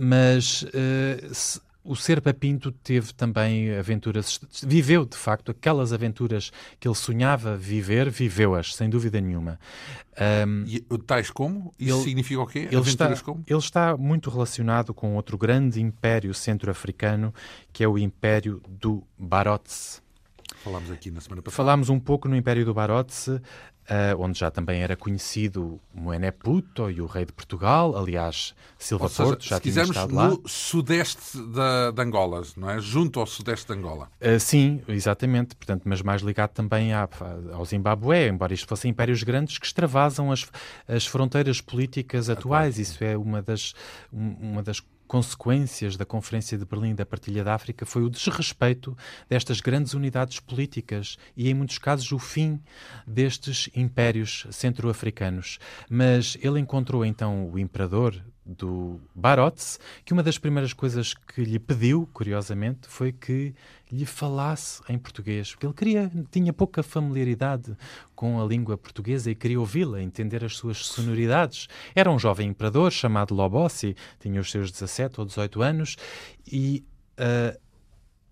B: Mas uh, se, o Serpa Pinto teve também aventuras, viveu de facto aquelas aventuras que ele sonhava viver, viveu-as, sem dúvida nenhuma.
A: Um, e, tais como? Isso ele, significa o quê?
B: Ele aventuras está, como? Ele está muito relacionado com outro grande império centro-africano, que é o Império do Barotse.
A: Falámos aqui na semana passada.
B: Falámos um pouco no Império do Barotse, uh, onde já também era conhecido Moené Puto e o rei de Portugal, aliás, Silva seja, Porto, já se quisermos, estado lá.
A: no sudeste da, de Angola, não é? Junto ao sudeste de Angola.
B: Uh, sim, exatamente, portanto, mas mais ligado também à, ao Zimbabue, embora isto fossem impérios grandes que extravasam as, as fronteiras políticas atuais. Isso é uma das, uma das consequências da Conferência de Berlim da Partilha da África foi o desrespeito destas grandes unidades políticas e, em muitos casos, o fim destes impérios centro-africanos. Mas ele encontrou então o imperador do Barotse, que uma das primeiras coisas que lhe pediu, curiosamente, foi que lhe falasse em português, porque ele queria, tinha pouca familiaridade com a língua portuguesa e queria ouvi-la, entender as suas sonoridades. Era um jovem imperador chamado Lobossi, tinha os seus 17 ou 18 anos e uh,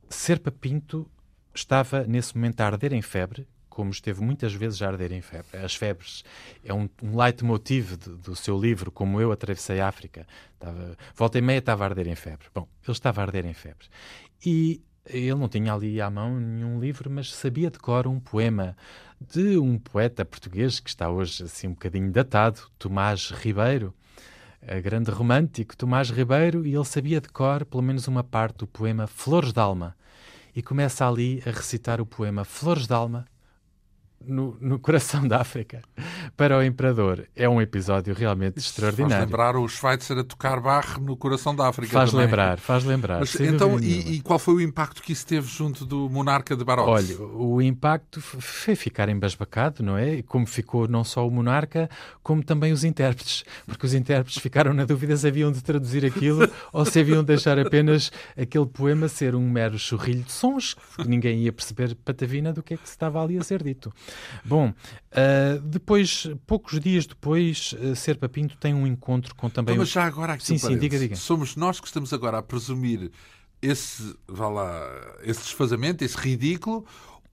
B: Serpa Pinto estava nesse momento a arder em febre, como esteve muitas vezes a arder em febre. As febres é um, um leitmotiv do, do seu livro, como eu atravessei a África. Estava, volta e meia estava a arder em febre. Bom, ele estava a arder em febre. E ele não tinha ali à mão nenhum livro, mas sabia de cor um poema de um poeta português que está hoje assim um bocadinho datado, Tomás Ribeiro, grande romântico Tomás Ribeiro, e ele sabia de cor pelo menos uma parte do poema Flores d'Alma. E começa ali a recitar o poema Flores d'Alma, no, no, coração da África para o Imperador. É um episódio realmente Isso extraordinário.
A: Faz lembrar o Schweitzer a tocar barro no coração da África.
B: Faz
A: também.
B: lembrar, faz lembrar.
A: Mas, então, e, e, qual foi o impacto que isso teve junto do monarca de Barocos?
B: Olha, o impacto foi ficar embasbacado, não é? Como ficou não só o monarca, como também os intérpretes. Porque os intérpretes ficaram na dúvida se haviam de traduzir aquilo ou se haviam de deixar apenas aquele poema ser um mero chorrilho de sons, que ninguém ia perceber patavina do que é que se estava ali a ser dito. Bom, uh, depois, poucos dias depois, uh, Serpa Pinto tem um encontro com também.
A: Então, mas já agora aqui
B: sim, sim, diga, diga.
A: Somos nós que estamos agora a presumir esse, vá lá, esse desfazamento, esse ridículo,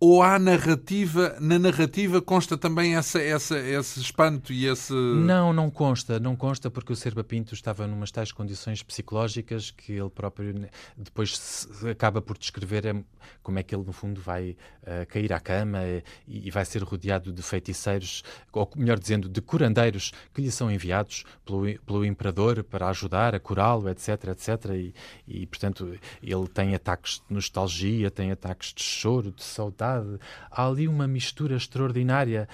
A: ou há narrativa, na narrativa consta também essa, essa, esse espanto e esse...
B: Não, não consta, não consta porque o Serpa Pinto estava numas tais condições psicológicas que ele próprio depois acaba por descrever é como é que ele no fundo vai uh, cair à cama e, e, vai ser rodeado de feiticeiros, ou melhor dizendo, de curandeiros que lhe são enviados pelo, pelo imperador para ajudar a curá-lo, etc, etc, e, e portanto ele tem ataques de nostalgia, tem ataques de choro, de saudade, Há ali uma mistura extraordinária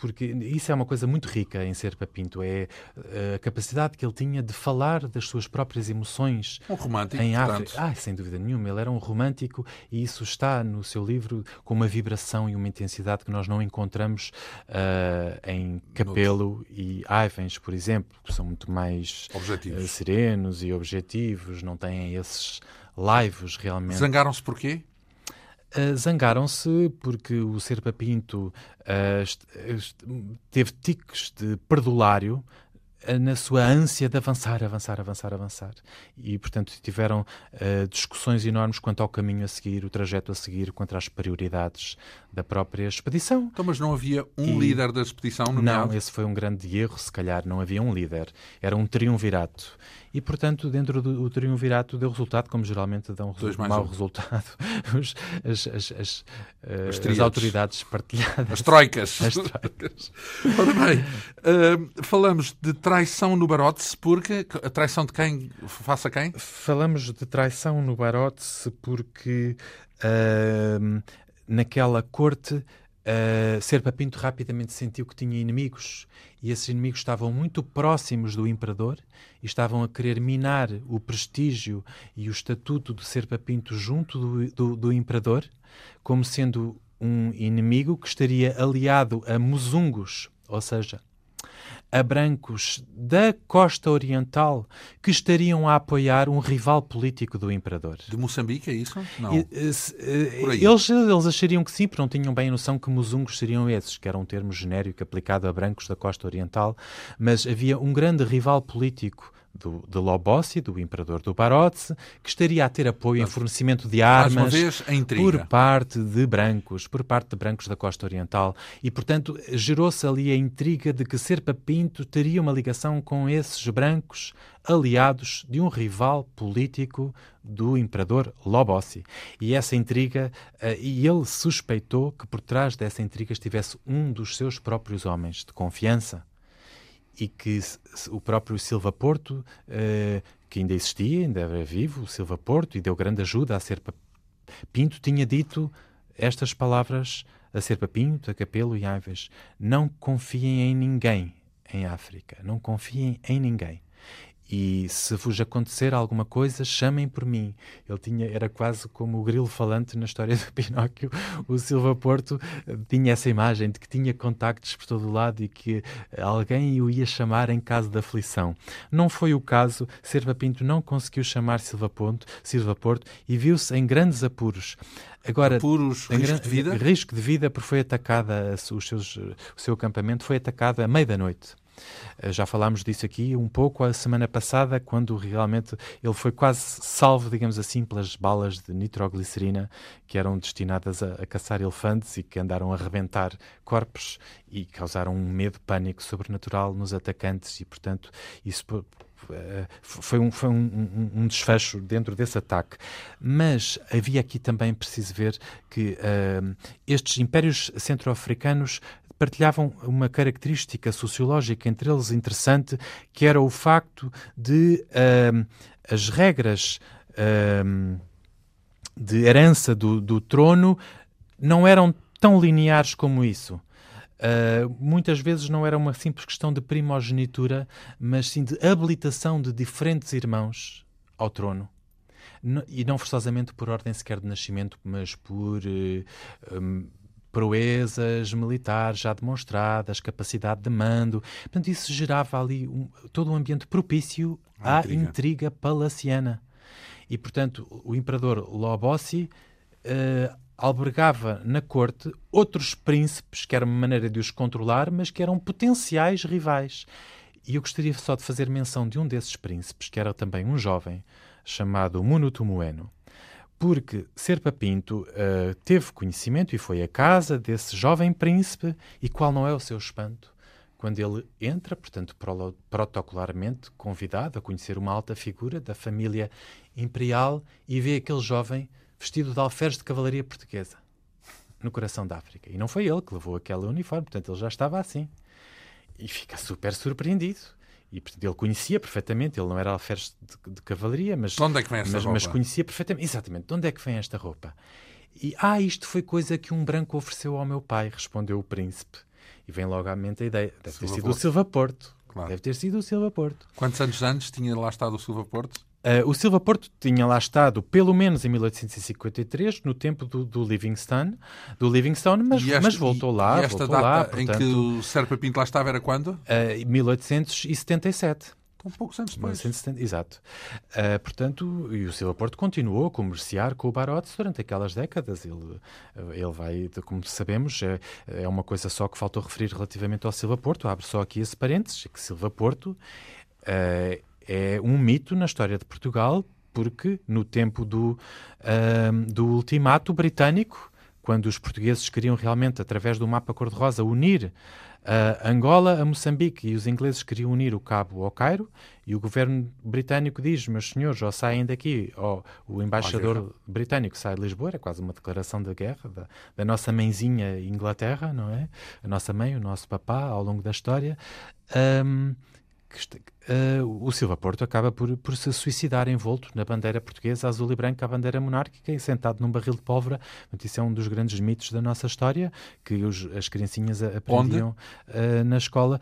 B: porque isso é uma coisa muito rica em Serpa Pinto, é eh, a capacidade que ele tinha de falar das suas próprias emoções.
A: Um romântico,
B: em
A: África.
B: Ah, sem dúvida nenhuma, ele era um romântico e isso está no seu livro com uma vibração e uma intensidade que nós não encontramos uh, em Capelo e Ivens, por exemplo, que são muito mais uh, serenos e objetivos, não têm esses lives realmente.
A: Zangaram-se porquê?
B: Uh, Zangaram-se porque o Serpa Pinto uh, teve tiques de perdulário uh, na sua ânsia de avançar, avançar, avançar, avançar. E, portanto, tiveram discussões enormes quanto ao caminho a seguir, o trajeto a seguir, quanto às prioridades da própria expedição.
A: Então, mas não havia um e... líder da expedição?
B: Não, esse foi um grande erro, se calhar. Não havia um líder. Era um triunvirato e, portanto, dentro do triunvirato deu resultado, como geralmente dão um mau um. resultado, *laughs* os, as, as, as, as, as autoridades partilhadas.
A: As troicas. As troicas. *laughs* Ora bem, uh, falamos de traição no Barote, porque a traição de quem? Faça quem?
B: Falamos de traição no Barote porque uh, naquela corte Uh, Serpa Pinto rapidamente sentiu que tinha inimigos e esses inimigos estavam muito próximos do imperador e estavam a querer minar o prestígio e o estatuto de Serpa Pinto junto do, do, do imperador, como sendo um inimigo que estaria aliado a musungos, ou seja, a brancos da costa oriental que estariam a apoiar um rival político do imperador.
A: De Moçambique, é isso? Não. E,
B: se, eles, eles achariam que sim, porque não tinham bem a noção que musungos seriam esses, que era um termo genérico aplicado a brancos da costa oriental, mas havia um grande rival político do, de Lobossi, do imperador do Barotse, que estaria a ter apoio em fornecimento de armas
A: vez,
B: por parte de brancos, por parte de brancos da costa oriental. E, portanto, gerou-se ali a intriga de que Serpa Pinto teria uma ligação com esses brancos aliados de um rival político do imperador Lobossi. E essa intriga, uh, e ele suspeitou que por trás dessa intriga estivesse um dos seus próprios homens de confiança, e que o próprio Silva Porto, uh, que ainda existia, ainda era vivo, o Silva Porto, e deu grande ajuda a Serpa Pinto, tinha dito estas palavras a Serpa Pinto, a Capelo e Aves: Não confiem em ninguém em África, não confiem em ninguém e se vos acontecer alguma coisa, chamem por mim. Ele tinha, era quase como o grilo falante na história do *laughs* Pinóquio. O Silva Porto eh, tinha essa imagem de que tinha contactos por todo o lado e que alguém o ia chamar em caso de aflição. Não foi o caso. Silva Pinto não conseguiu chamar Silva, Ponto, Silva Porto e viu-se em grandes apuros.
A: Agora, apuros, risco de vida?
B: Risco de vida porque foi atacada, os seus, o seu acampamento foi atacado à meia da noite. Eh, já falámos disso aqui um pouco a semana passada, quando realmente ele foi quase salvo, digamos assim, pelas balas de nitroglicerina que eram destinadas a, a caçar elefantes e que andaram a arrebentar corpos e causaram um medo, pânico sobrenatural nos atacantes e, portanto, isso eh, foi, um, foi um, um, um, desfecho dentro desse ataque. Mas havia aqui também, preciso ver, que uh, estes impérios centro-africanos partilhavam uma característica sociológica entre eles interessante, que era o facto de uh, as regras uh, de herança do, do, trono não eram tão lineares como isso. Uh, muitas vezes não era uma simples questão de primogenitura, mas sim de habilitação de diferentes irmãos ao trono. e não forçosamente por ordem sequer de nascimento, mas por um, proezas militares já demonstradas, capacidade de mando. Portanto, isso gerava ali um, todo um ambiente propício à intriga. intriga palaciana. E, portanto, o imperador Lobossi uh, albergava na corte outros príncipes, que era uma maneira de os controlar, mas que eram potenciais rivais. E eu gostaria só de fazer menção de um desses príncipes, que era também um jovem, chamado Munutumueno porque Serpa Pinto uh, teve conhecimento e foi à casa desse jovem príncipe, e qual não é o seu espanto? Quando ele entra, portanto, pro protocolarmente convidado a conhecer uma alta figura da família imperial e vê aquele jovem vestido de alferes de cavalaria portuguesa no coração da África. E não foi ele que levou aquele uniforme, portanto, ele já estava assim. E fica super surpreendido. E portanto, ele conhecia perfeitamente, ele não era alferes de, de cavalaria, mas,
A: de onde é que vem esta
B: mas,
A: roupa?
B: mas conhecia perfeitamente, exatamente, de onde é que vem esta roupa? E, ah, isto foi coisa que um branco ofereceu ao meu pai, respondeu o príncipe. E vem logo à mente a ideia, deve Silva ter sido Porto. o Silva Porto. Claro. Deve ter sido o Silva Porto.
A: Quantos anos antes tinha lá estado o Silva Porto?
B: Uh, o Silva Porto tinha lá estado pelo menos em 1853, no tempo do, do Livingstone, do Livingstone mas, esta, mas voltou lá.
A: E esta data
B: lá,
A: portanto, em que o Serpa Pinto lá estava era quando?
B: Uh, 1877.
A: Então, poucos anos depois.
B: 1970, exato. Uh, portanto, e o Silva Porto continuou a comerciar com o Barotes durante aquelas décadas. Ele, ele vai, como sabemos, é, é uma coisa só que faltou referir relativamente ao Silva Porto. Abre só aqui esse parênteses, que Silva Porto uh, é um mito na história de Portugal, porque no tempo do, uh, do ultimato britânico, quando os portugueses queriam realmente, através do mapa cor-de-rosa, unir uh, Angola a Moçambique e os ingleses queriam unir o Cabo ao Cairo, e o governo britânico diz: meus senhores, ou saem daqui, ou o embaixador britânico sai de Lisboa, é quase uma declaração de guerra da, da nossa mãezinha Inglaterra, não é? A nossa mãe, o nosso papá, ao longo da história. Um, que, uh, o Silva Porto acaba por, por se suicidar envolto na bandeira portuguesa azul e branca, a bandeira monárquica, e sentado num barril de pólvora. isso é um dos grandes mitos da nossa história, que os, as criancinhas aprendiam uh, na escola.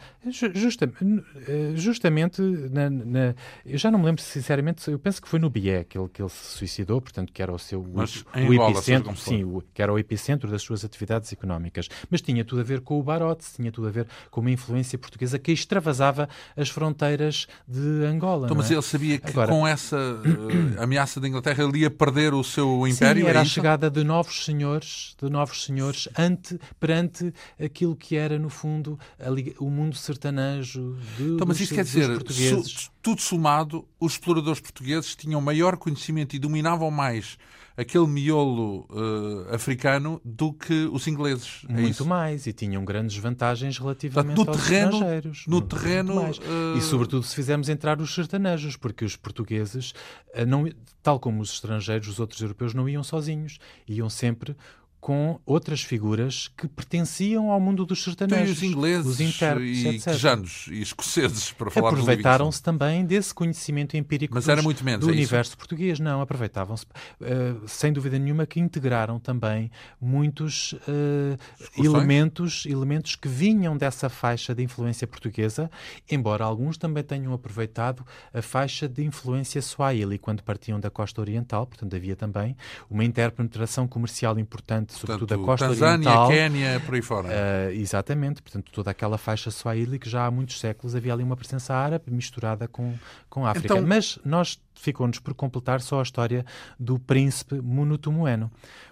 B: Justa, uh, justamente, na, na, eu já não me lembro sinceramente, eu penso que foi no BIE que ele, que ele se suicidou, portanto, que era o seu
A: Mas
B: o, o epicentro, sim, o, que era o epicentro das suas atividades económicas. Mas tinha tudo a ver com o Barote, tinha tudo a ver com uma influência portuguesa que extravasava as fronteiras de Angola.
A: Então, mas
B: é?
A: ele sabia que Agora, com essa uh, ameaça da Inglaterra ele ia perder o seu império?
B: Sim, era
A: é
B: a chegada de novos senhores, de novos senhores ante, perante aquilo que era, no fundo, a, o mundo sertanejo de,
A: então, mas isso quer dizer, su, tudo somado, os exploradores portugueses tinham maior conhecimento e dominavam mais aquele miolo uh, africano do que os ingleses.
B: É Muito mais, e tinham grandes vantagens relativamente Portanto,
A: no terreno,
B: estrangeiros.
A: No terreno... Uh...
B: E sobretudo se fizermos entrar os sertanejos, porque os portugueses, uh, não, tal como os estrangeiros, os outros europeus, não iam sozinhos. Iam sempre com outras figuras que pertenciam ao mundo dos sertanejos.
A: Os ingleses os intérpretes, e quejanos e escoceses, para falar
B: Aproveitaram-se também desse conhecimento empírico
A: Mas
B: dos,
A: era muito menos,
B: do
A: é
B: universo
A: isso?
B: português. Não, aproveitavam-se, uh, sem dúvida nenhuma, que integraram também muitos uh, elementos, elementos que vinham dessa faixa de influência portuguesa, embora alguns também tenham aproveitado a faixa de influência swahili quando partiam da costa oriental, portanto havia também uma interpenetração comercial importante sobretudo
A: Portanto,
B: da costa
A: Tanzânia,
B: oriental.
A: Quénia, por aí fora.
B: Uh, exatamente, portanto, toda aquela faixa swahili que já há muitos séculos havia ali uma presença árabe misturada com, com a África. Então... Mas nós ficou-nos por completar só a história do príncipe Munutumueno,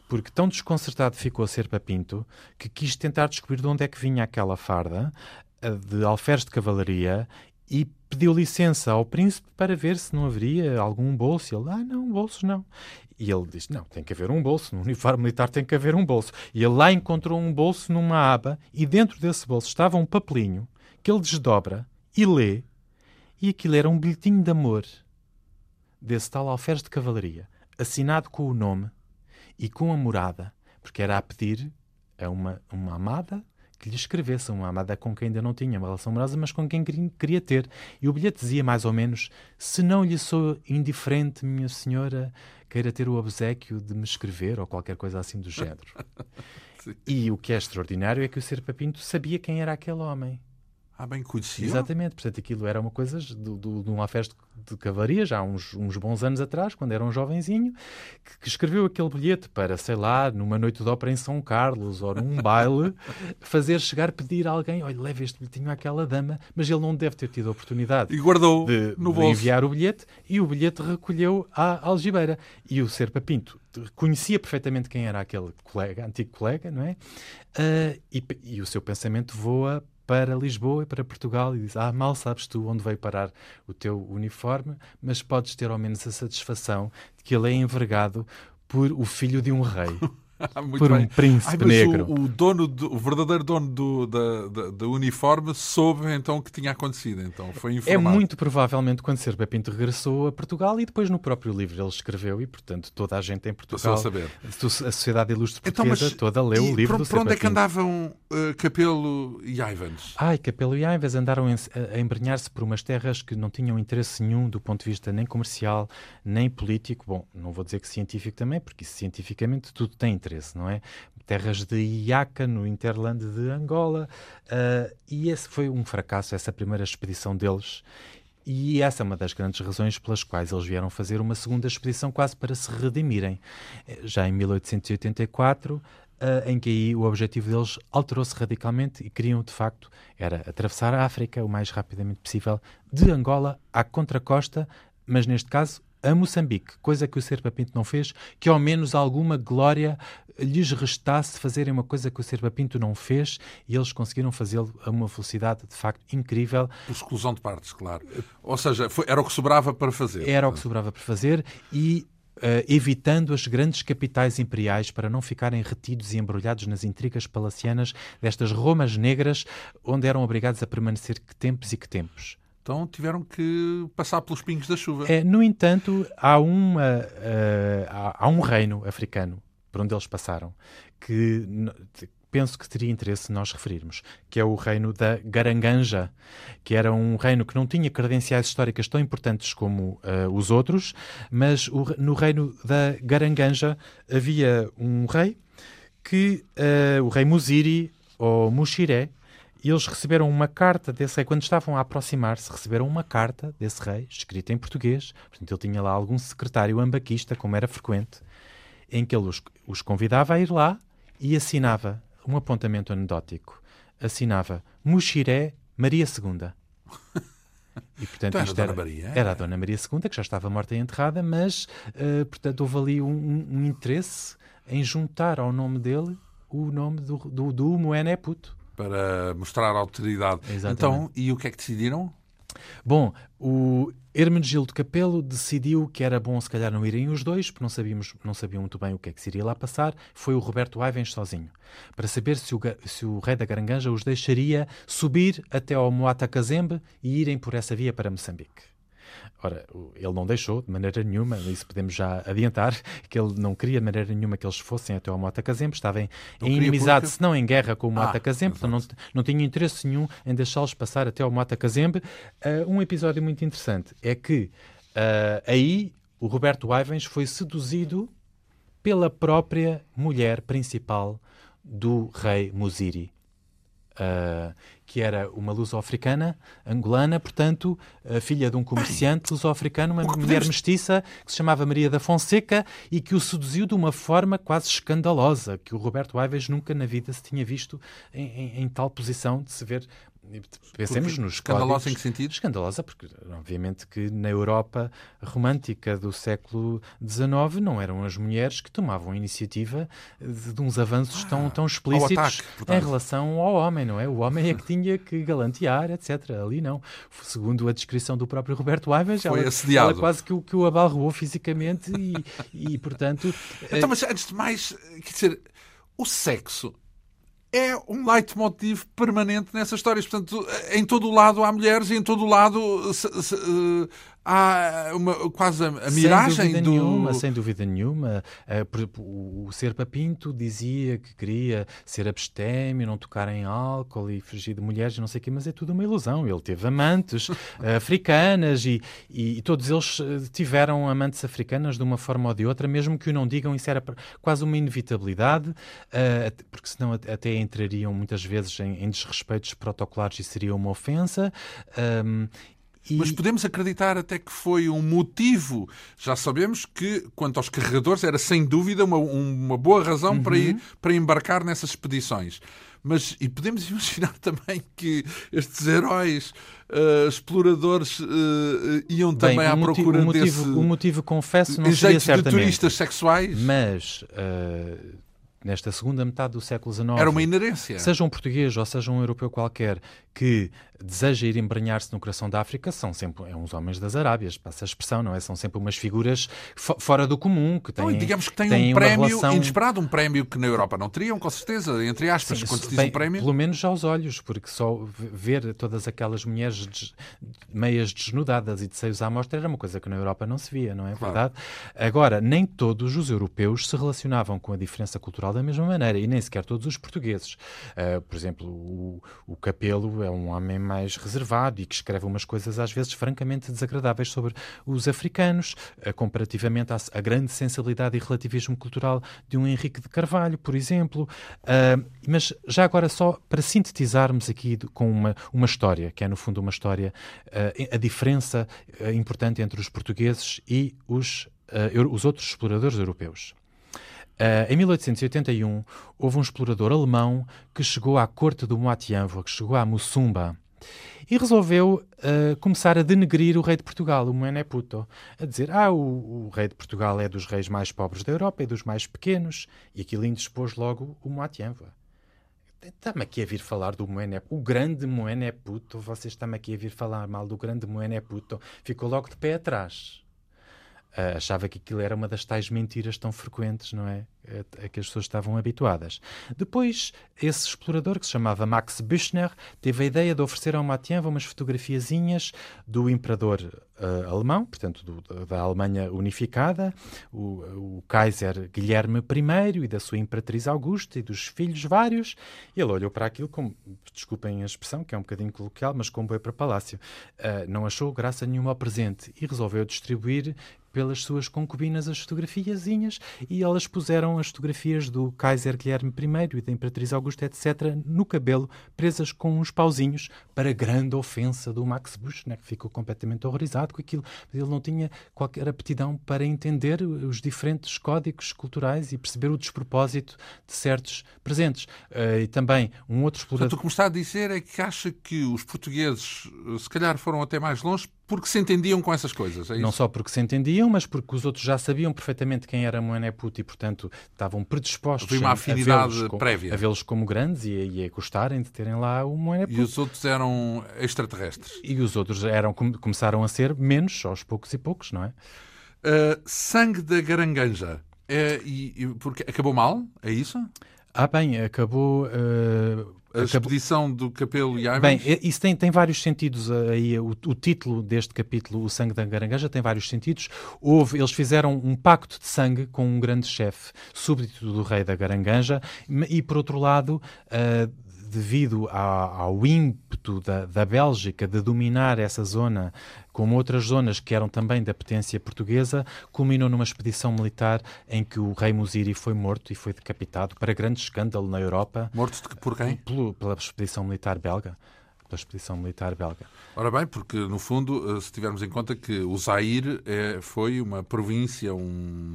B: porque tão desconcertado ficou a Serpa Pinto que quis tentar descobrir de onde é que vinha aquela farda ah, de alferes de cavalaria e pediu licença ao príncipe para ver se não haveria algum bolso. Ele, ah, não, bolsos não. E ele disse: Não, tem que haver um bolso. No uniforme militar tem que haver um bolso. E ele lá encontrou um bolso numa aba e dentro desse bolso estava um papelinho que ele desdobra e lê. E aquilo era um bilhetinho de amor desse tal alferes de cavalaria, assinado com o nome e com a morada, porque era a pedir a uma, uma amada que lhe escrevesse, uma amada com quem ainda não tinha uma relação amorosa, mas com quem queria ter. E o bilhete dizia mais ou menos: Se não lhe sou indiferente, minha senhora, queira ter o obsequio de me escrever, ou qualquer coisa assim do género. *laughs* e o que é extraordinário é que o Serpa Pinto sabia quem era aquele homem.
A: Ah, bem conhecia.
B: Exatamente, portanto aquilo era uma coisa de, de, de uma festa de cavalaria, já há uns, uns bons anos atrás, quando era um jovenzinho, que, que, escreveu aquele bilhete para, sei lá, numa noite de ópera em São Carlos ou num *laughs* baile, fazer chegar, pedir a alguém, olha, leve este bilhetinho àquela dama, mas ele não deve ter tido a oportunidade
A: e guardou
B: de,
A: no
B: de enviar o bilhete e o bilhete recolheu à algibeira. E o Serpa Pinto conhecia perfeitamente quem era aquele colega, antigo colega, não é? Uh, e, e o seu pensamento voa para Lisboa e para Portugal e diz: Ah, mal sabes tu onde veio parar o teu uniforme, mas podes ter ao menos a satisfação de que ele é envergado por o filho de um rei. *laughs* *laughs* Por um
A: bem.
B: príncipe
A: Ai,
B: negro.
A: O, o dono, do- o verdadeiro dono do, da, da, da uniforme soube então o que tinha acontecido. Então foi
B: É
A: informado.
B: muito provavelmente quando Serpa Pinto regressou a Portugal e depois no próprio livro ele escreveu e, portanto, toda a gente em Portugal,
A: a saber.
B: a Sociedade Ilustre
A: Então,
B: Portuguesa,
A: mas
B: toda leu
A: e
B: o livro
A: por,
B: do
A: por onde é que andavam uh, Capelo e Ivans?
B: Ai, Capelo e Aives andaram em- a a embrenhar-se por umas terras que não tinham interesse nenhum do ponto de vista nem comercial, nem político. Bom, não vou dizer que científico também, porque isso cientificamente tudo tem interesse, não é? Terras de Iaca, no interland de Angola. ah, e esse foi um fracasso, essa primeira expedição deles. E essa é uma das grandes razões pelas quais eles vieram fazer uma segunda expedição quase para se redimirem. Eh, Já em 1884, ah, em que aí o objetivo deles alterou-se radicalmente e queriam, de facto, era atravessar a África o mais rapidamente possível, de Angola à contracosta, mas neste caso a Moçambique, coisa que o Serpa Pinto não fez, que ao menos alguma glória lhes restasse fazerem uma coisa que o Serpa Pinto não fez e eles conseguiram fazê-lo a uma velocidade de facto incrível.
A: Por exclusão de partes, claro. Ou seja, foi- era o que sobrava para fazer.
B: Era o que sobrava por fazer e eh, evitando as grandes capitais imperiais para não ficarem retidos e embrulhados nas intrigas palacianas destas Romas negras, onde eram obrigados a permanecer que tempos e que tempos.
A: Então tiveram que passar pelos pingos da chuva.
B: É, no entanto, há, uma, eh, há, há um reino africano por onde eles passaram que penso que teria interesse nós referirmos, que é o reino da Garanganja, que era um reino que não tinha credenciais históricas tão importantes como eh, os outros, mas o no reino da Garanganja havia um rei que eh, o rei Muziri ou Mushiré, e eles receberam uma carta desse rei. Quando estavam a aproximar-se, receberam uma carta desse rei, escrita em português. Portanto, ele tinha lá algum secretário ambaquista, como era frequente, em que ele os, os convidava a ir lá e assinava um apontamento anedótico. Assinava Mushiré Maria II. E, portanto,
A: Então era Dona Maria,
B: era a Dona Maria II, que já estava morta e enterrada, mas, eh, portanto, houve ali um, um- um interesse em juntar ao nome dele o nome do, do, do Moené Puto.
A: Para mostrar autoridade.
B: Exatamente.
A: Então, e o que é que decidiram?
B: Bom, o Hermenegildo Capelo decidiu que era bom se calhar não irem os dois, porque não, sabíamos, não sabiam muito bem o que é que se iria lá passar. Foi o Roberto Aivens sozinho, para saber se o, se o rei da Garanganja os deixaria subir até ao Moata Kazembe e irem por essa via para Moçambique. Ora, ele não deixou de maneira nenhuma, isso podemos já adiantar, *laughs* que ele não queria de maneira nenhuma que eles fossem até ao Moata Kazembe, estava em, inimizade,
A: porque-
B: se não em guerra com o
A: Ah,
B: Kazembe, então não, não tinha interesse nenhum em deixá-los passar até ao Moata Kazembe. Ah, um episódio muito interessante é que ah, aí o Roberto Aivens foi seduzido pela própria mulher principal do rei Muziri. ah, que era uma luso-africana, angolana, portanto, filha de um comerciante luso-africano, uma
A: que
B: mulher
A: podemos-
B: mestiça que se chamava Maria da Fonseca e que o seduziu de uma forma quase escandalosa, que o Roberto Aivas nunca na vida se tinha visto em, em- em tal posição de se ver. Pensemos nos
A: escandalosa em que sentido?
B: Escandalosa, porque obviamente que na Europa romântica do século XIX não eram as mulheres que tomavam a iniciativa de, de uns avanços tão, tão explícitos
A: ataque,
B: em relação ao homem, não é? O homem é que tinha que galantear, etc. Ali não. Segundo a descrição do próprio Roberto Aivas,
A: Foi
B: ela, ela quase que o, que o abalroou fisicamente e, e portanto...
A: Então, mas antes de mais, quer dizer, o sexo é um leitmotiv permanente nessas histórias. Portanto, em todo o lado há mulheres e em todo o lado se- se- eh, há uma, quase a, a miragem
B: sem dúvida
A: do.
B: nenhuma, sem dúvida nenhuma. Eh, o Serpa Pinto dizia que queria ser abstêmio, não tocar em álcool e fugir de mulheres e não sei o quê, mas é tudo uma ilusão. Ele teve amantes *laughs* eh, africanas e, e- todos eles eh, tiveram amantes africanas de uma forma ou de outra, mesmo que o não digam, isso era quase uma inevitabilidade, porque senão at- até entrariam muitas vezes em, em desrespeitos protocolares e seria uma ofensa. E-
A: Mas podemos acreditar até que foi um motivo. Já sabemos que, quanto aos carregadores, era sem dúvida uma, uma boa razão para,
B: Uhum.
A: ir, para embarcar nessas expedições. Mas, e podemos *laughs* imaginar também que estes heróis eh, exploradores eh, iam
B: Bem,
A: também à
B: o motivo-
A: procura
B: o motivo,
A: desse.
B: o motivo, confesso, não seria
A: jeitos de
B: certamente.
A: turistas sexuais.
B: Mas, eh, nesta segunda metade do século XIX.
A: Era uma inerência.
B: Seja um português ou seja um europeu qualquer que deseja ir embrenhar-se no coração da África, são sempre é uns homens das Arábias, passa a expressão, não é? São sempre umas figuras fora do comum, que têm.
A: Não, digamos que têm, têm um prémio relação... inesperado, um prémio que na Europa não teriam, com certeza, entre aspas, Sim, quando se diz bem, um prémio.
B: Pelo menos aos olhos, porque só ver todas aquelas mulheres des... meias desnudadas e de seios à mostra era uma coisa que na Europa não se via, não é claro. verdade? Agora, nem todos os europeus se relacionavam com a diferença cultural da mesma maneira, e nem sequer todos os portugueses. Uh, por exemplo, o, o Capelo é um homem mais reservado e que escreve umas coisas às vezes francamente desagradáveis sobre os africanos, uh, comparativamente à, à, grande sensibilidade e relativismo cultural de um Henrique de Carvalho, por exemplo. Uh, mas já agora, só para sintetizarmos aqui com uma, uma história, que é no fundo uma história, a diferença importante entre os portugueses e os, os outros exploradores europeus. Uh, em 1881, houve um explorador alemão que chegou à corte do Moatianvo, que chegou à Mussumba, e resolveu uh, começar a denegrir o rei de Portugal, o Moené Puto, a dizer, ah, o, o, rei de Portugal é dos reis mais pobres da Europa e dos mais pequenos, e aquilo indispôs logo o Moatianva. Está-me aqui a vir falar do Moené, o grande Moené Puto, vocês estão-me aqui a vir falar mal do grande Moené Puto, ficou logo de pé atrás. Uh, achava que aquilo era uma das tais mentiras tão frequentes, não é? A, que as pessoas estavam habituadas. Depois, esse explorador, que se chamava Max Büchner, teve a ideia de oferecer ao Matienva umas fotografiazinhas do imperador uh, alemão, portanto, do, da Alemanha unificada, o, o, Kaiser Guilherme I e da sua imperatriz Augusta e dos filhos vários. Ele olhou para aquilo como, desculpem a expressão, que é um bocadinho coloquial, mas como foi para palácio. Uh, não achou graça nenhuma ao presente e resolveu distribuir pelas suas concubinas as fotografiazinhas e elas puseram as fotografias do Kaiser Guilherme I e da Imperatriz Augusta, etc., no cabelo, presas com uns pauzinhos, para grande ofensa do Max Busch, né, que ficou completamente horrorizado com aquilo. Ele não tinha qualquer aptidão para entender os diferentes códigos culturais e perceber o despropósito de certos presentes. Uh, e também um outro explorador...
A: Portanto, o que me está a dizer é que acha que os portugueses, se calhar, foram até mais longe porque se entendiam com essas coisas. É
B: não só porque se entendiam, mas porque os outros já sabiam perfeitamente quem era Moené Puto e, portanto, estavam predispostos
A: Havia uma afinidade
B: a
A: prévia.
B: a vê-los como grandes e a, e a gostarem de terem lá o Moené Puto.
A: E os outros eram extraterrestres.
B: E os outros eram, começaram a ser menos, aos poucos e poucos, não é?
A: Uh, sangue da Garanganja. É, e, e, porque acabou mal? É isso?
B: Ah, bem, acabou. Uh,
A: a expedição do Capelo e
B: Bem, isso tem, tem vários sentidos aí. O, o, título deste capítulo, O Sangue da Garangaja, tem vários sentidos. Houve, eles fizeram um pacto de sangue com um grande chefe, súbdito do rei da Garanganja, e por outro lado. Uh, devido ao, ao ímpeto da, da Bélgica de dominar essa zona, como outras zonas que eram também da potência portuguesa, culminou numa expedição militar em que o rei Muziri foi morto e foi decapitado, para grande escândalo na Europa.
A: Morto por quem?
B: Pelo, pela expedição militar belga pela expedição militar belga.
A: Ora bem, porque no fundo, eh, se tivermos em conta que o Zaire é, foi uma província, um,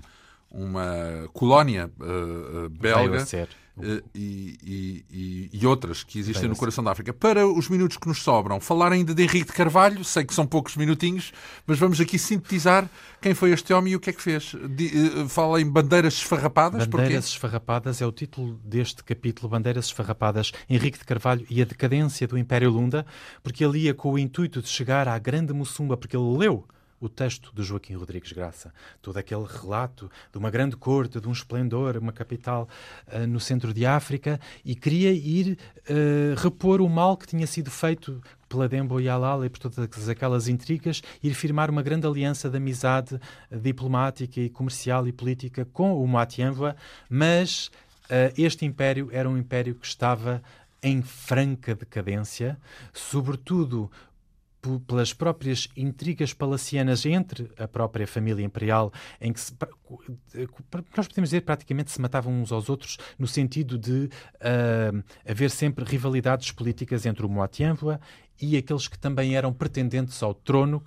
A: uma colónia uh, belga uh, e, e, e, outras que existem no coração da África. Para os minutos que nos sobram, falar ainda de Henrique de Carvalho, sei que são poucos minutinhos, mas vamos aqui sintetizar quem foi este homem e o que é que fez. De, uh, fala em bandeiras esfarrapadas.
B: Bandeiras esfarrapadas é o título deste capítulo, Bandeiras esfarrapadas, Henrique de Carvalho e a decadência do Império Lunda, porque ele ia com o intuito de chegar à grande Mussumba, porque ele leu o texto de Joaquim Rodrigues Graça, todo aquele relato de uma grande corte, de um esplendor, uma capital uh, no centro de África, e queria ir uh, repor o mal que tinha sido feito pela Dembo e Alala e por todas aquelas intrigas, ir firmar uma grande aliança de amizade diplomática e comercial e política com o Moatianva, mas uh, este império era um império que estava em franca decadência, sobretudo pelas próprias intrigas palacianas entre a própria família imperial, em que se, nós podemos dizer praticamente se matavam uns aos outros, no sentido de uh, haver sempre rivalidades políticas entre o Moatianvoa e aqueles que também eram pretendentes ao trono,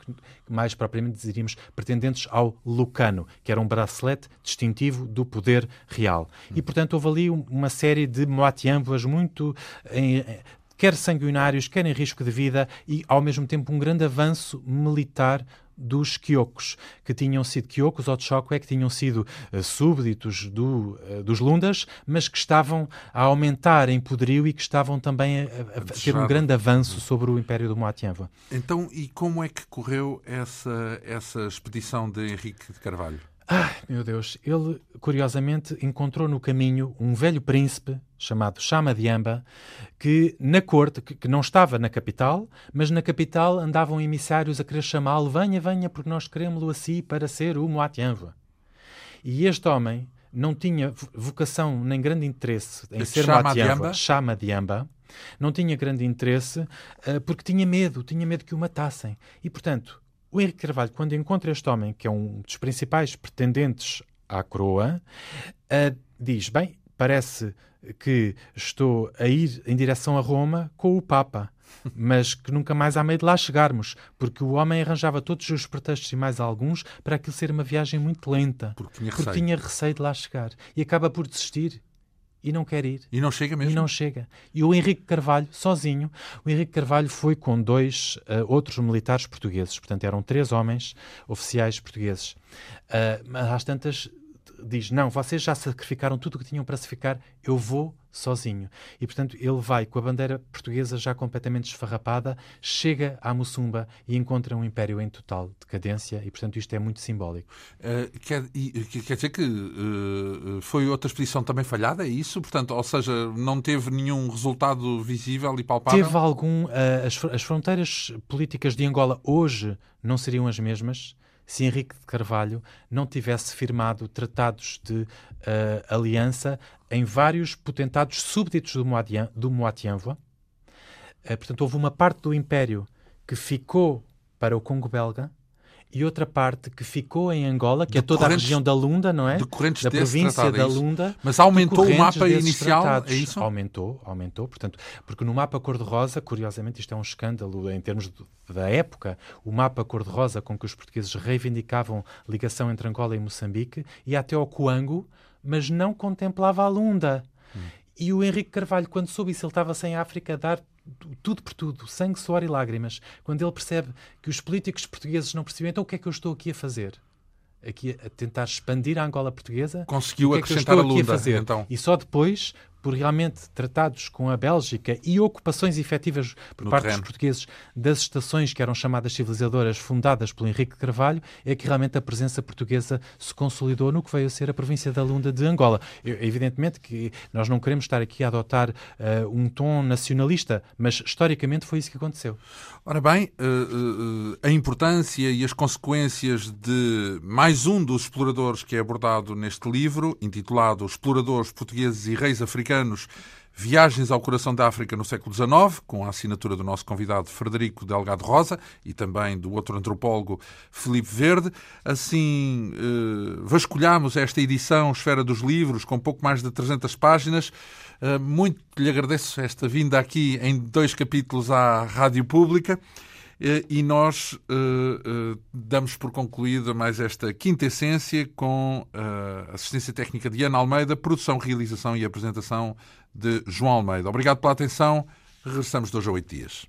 B: mais propriamente diríamos pretendentes ao Lucano, que era um bracelete distintivo do poder real. E, portanto, houve ali uma série de Moatianvoas muito quer sanguinários, quer em risco de vida e, ao mesmo tempo, um grande avanço militar dos quiocos, que tinham sido quiocos ou é que tinham sido uh, súbditos do, uh, dos lundas, mas que estavam a aumentar em poderio e que estavam também a, a, a ter um grande avanço sobre o Império do Moatianva.
A: Então, e como é que correu essa, essa expedição de Henrique de Carvalho?
B: Ai, meu Deus, ele curiosamente encontrou no caminho um velho príncipe chamado Chama de Amba, que na corte, que, que, não estava na capital, mas na capital andavam emissários a querer chamá-lo, venha, venha, porque nós queremos-lo assim para ser o Moatianva. E este homem não tinha vocação nem grande interesse em ser
A: Chama
B: Moatianva, Chama de Amba, não tinha grande interesse uh, porque tinha medo, tinha medo que o matassem. E, portanto, o Henrique Carvalho, quando encontra este homem, que é um dos principais pretendentes à coroa, uh, diz: Bem, parece que estou a ir em direção a Roma com o Papa, mas que nunca mais há meio de lá chegarmos, porque o homem arranjava todos os pretextos e mais alguns para aquilo ser uma viagem muito lenta,
A: porque tinha,
B: porque tinha receio de lá chegar e acaba por desistir e não quer ir.
A: E não chega mesmo?
B: E não chega. E o Henrique Carvalho, sozinho, o Henrique Carvalho foi com dois uh, outros militares portugueses. Portanto, eram três homens oficiais portugueses. Uh, mas às tantas diz: Não, vocês já sacrificaram tudo o que tinham para sacrificar, eu vou sozinho. E, portanto, ele vai com a bandeira portuguesa já completamente esfarrapada, chega à Mussumba e encontra um império em total decadência, e, portanto, isto é muito simbólico.
A: Uh, quer, quer, dizer que uh, foi outra expedição também falhada, é isso? Portanto, ou seja, não teve nenhum resultado visível e palpável?
B: Teve algum. Uh, as, as fronteiras políticas de Angola hoje não seriam as mesmas se Henrique de Carvalho não tivesse firmado tratados de uh, aliança em vários potentados súbditos do, Moadian, do. Uh, portanto, houve uma parte do Império que ficou para o Congo belga e outra parte que ficou em Angola, que é toda a região da Lunda, não é?
A: Da
B: província
A: da
B: Lunda.
A: Mas aumentou o mapa inicial, tratados. é isso?
B: Aumentou, aumentou. Portanto, porque no mapa cor-de-rosa, curiosamente, isto é um escândalo em termos de, da época, o mapa cor-de-rosa com que os portugueses reivindicavam ligação entre Angola e Moçambique ia até ao Coango, mas não contemplava a Lunda. Hum. E o Henrique Carvalho, quando soube isso, ele estava sem África dar tudo por tudo, sangue, suor e lágrimas, quando ele percebe que os políticos portugueses não percebiam, então o que é que eu estou aqui a fazer? Aqui a tentar expandir a Angola portuguesa.
A: Conseguiu
B: é
A: acrescentar
B: a
A: Lunda,
B: a
A: então.
B: E só depois por realmente tratados com a Bélgica e ocupações efetivas por
A: no
B: parte
A: terreno.
B: dos portugueses das estações que eram chamadas civilizadoras fundadas pelo Henrique Carvalho, é que realmente a presença portuguesa se consolidou no que veio a ser a província da Lunda de Angola. Evidentemente que nós não queremos estar aqui a adotar uh, um tom nacionalista, mas historicamente foi isso que aconteceu.
A: Ora bem, uh, uh, a importância e as consequências de mais um dos exploradores que é abordado neste livro, intitulado Exploradores Portugueses e Reis Africanos africanos, Viagens ao Coração da África no século XIX, com a assinatura do nosso convidado Frederico Delgado Rosa e também do outro antropólogo Felipe Verde. Assim, eh, vasculhamos esta edição Esfera dos Livros, com pouco mais de 300 páginas. Eh, muito lhe agradeço esta vinda aqui em dois capítulos à Rádio Pública. E nós uh, uh, damos por concluída mais esta quinta essência com a assistência técnica de Ana Almeida, produção, realização e apresentação de João Almeida. Obrigado pela atenção. Regressamos dois a oito dias.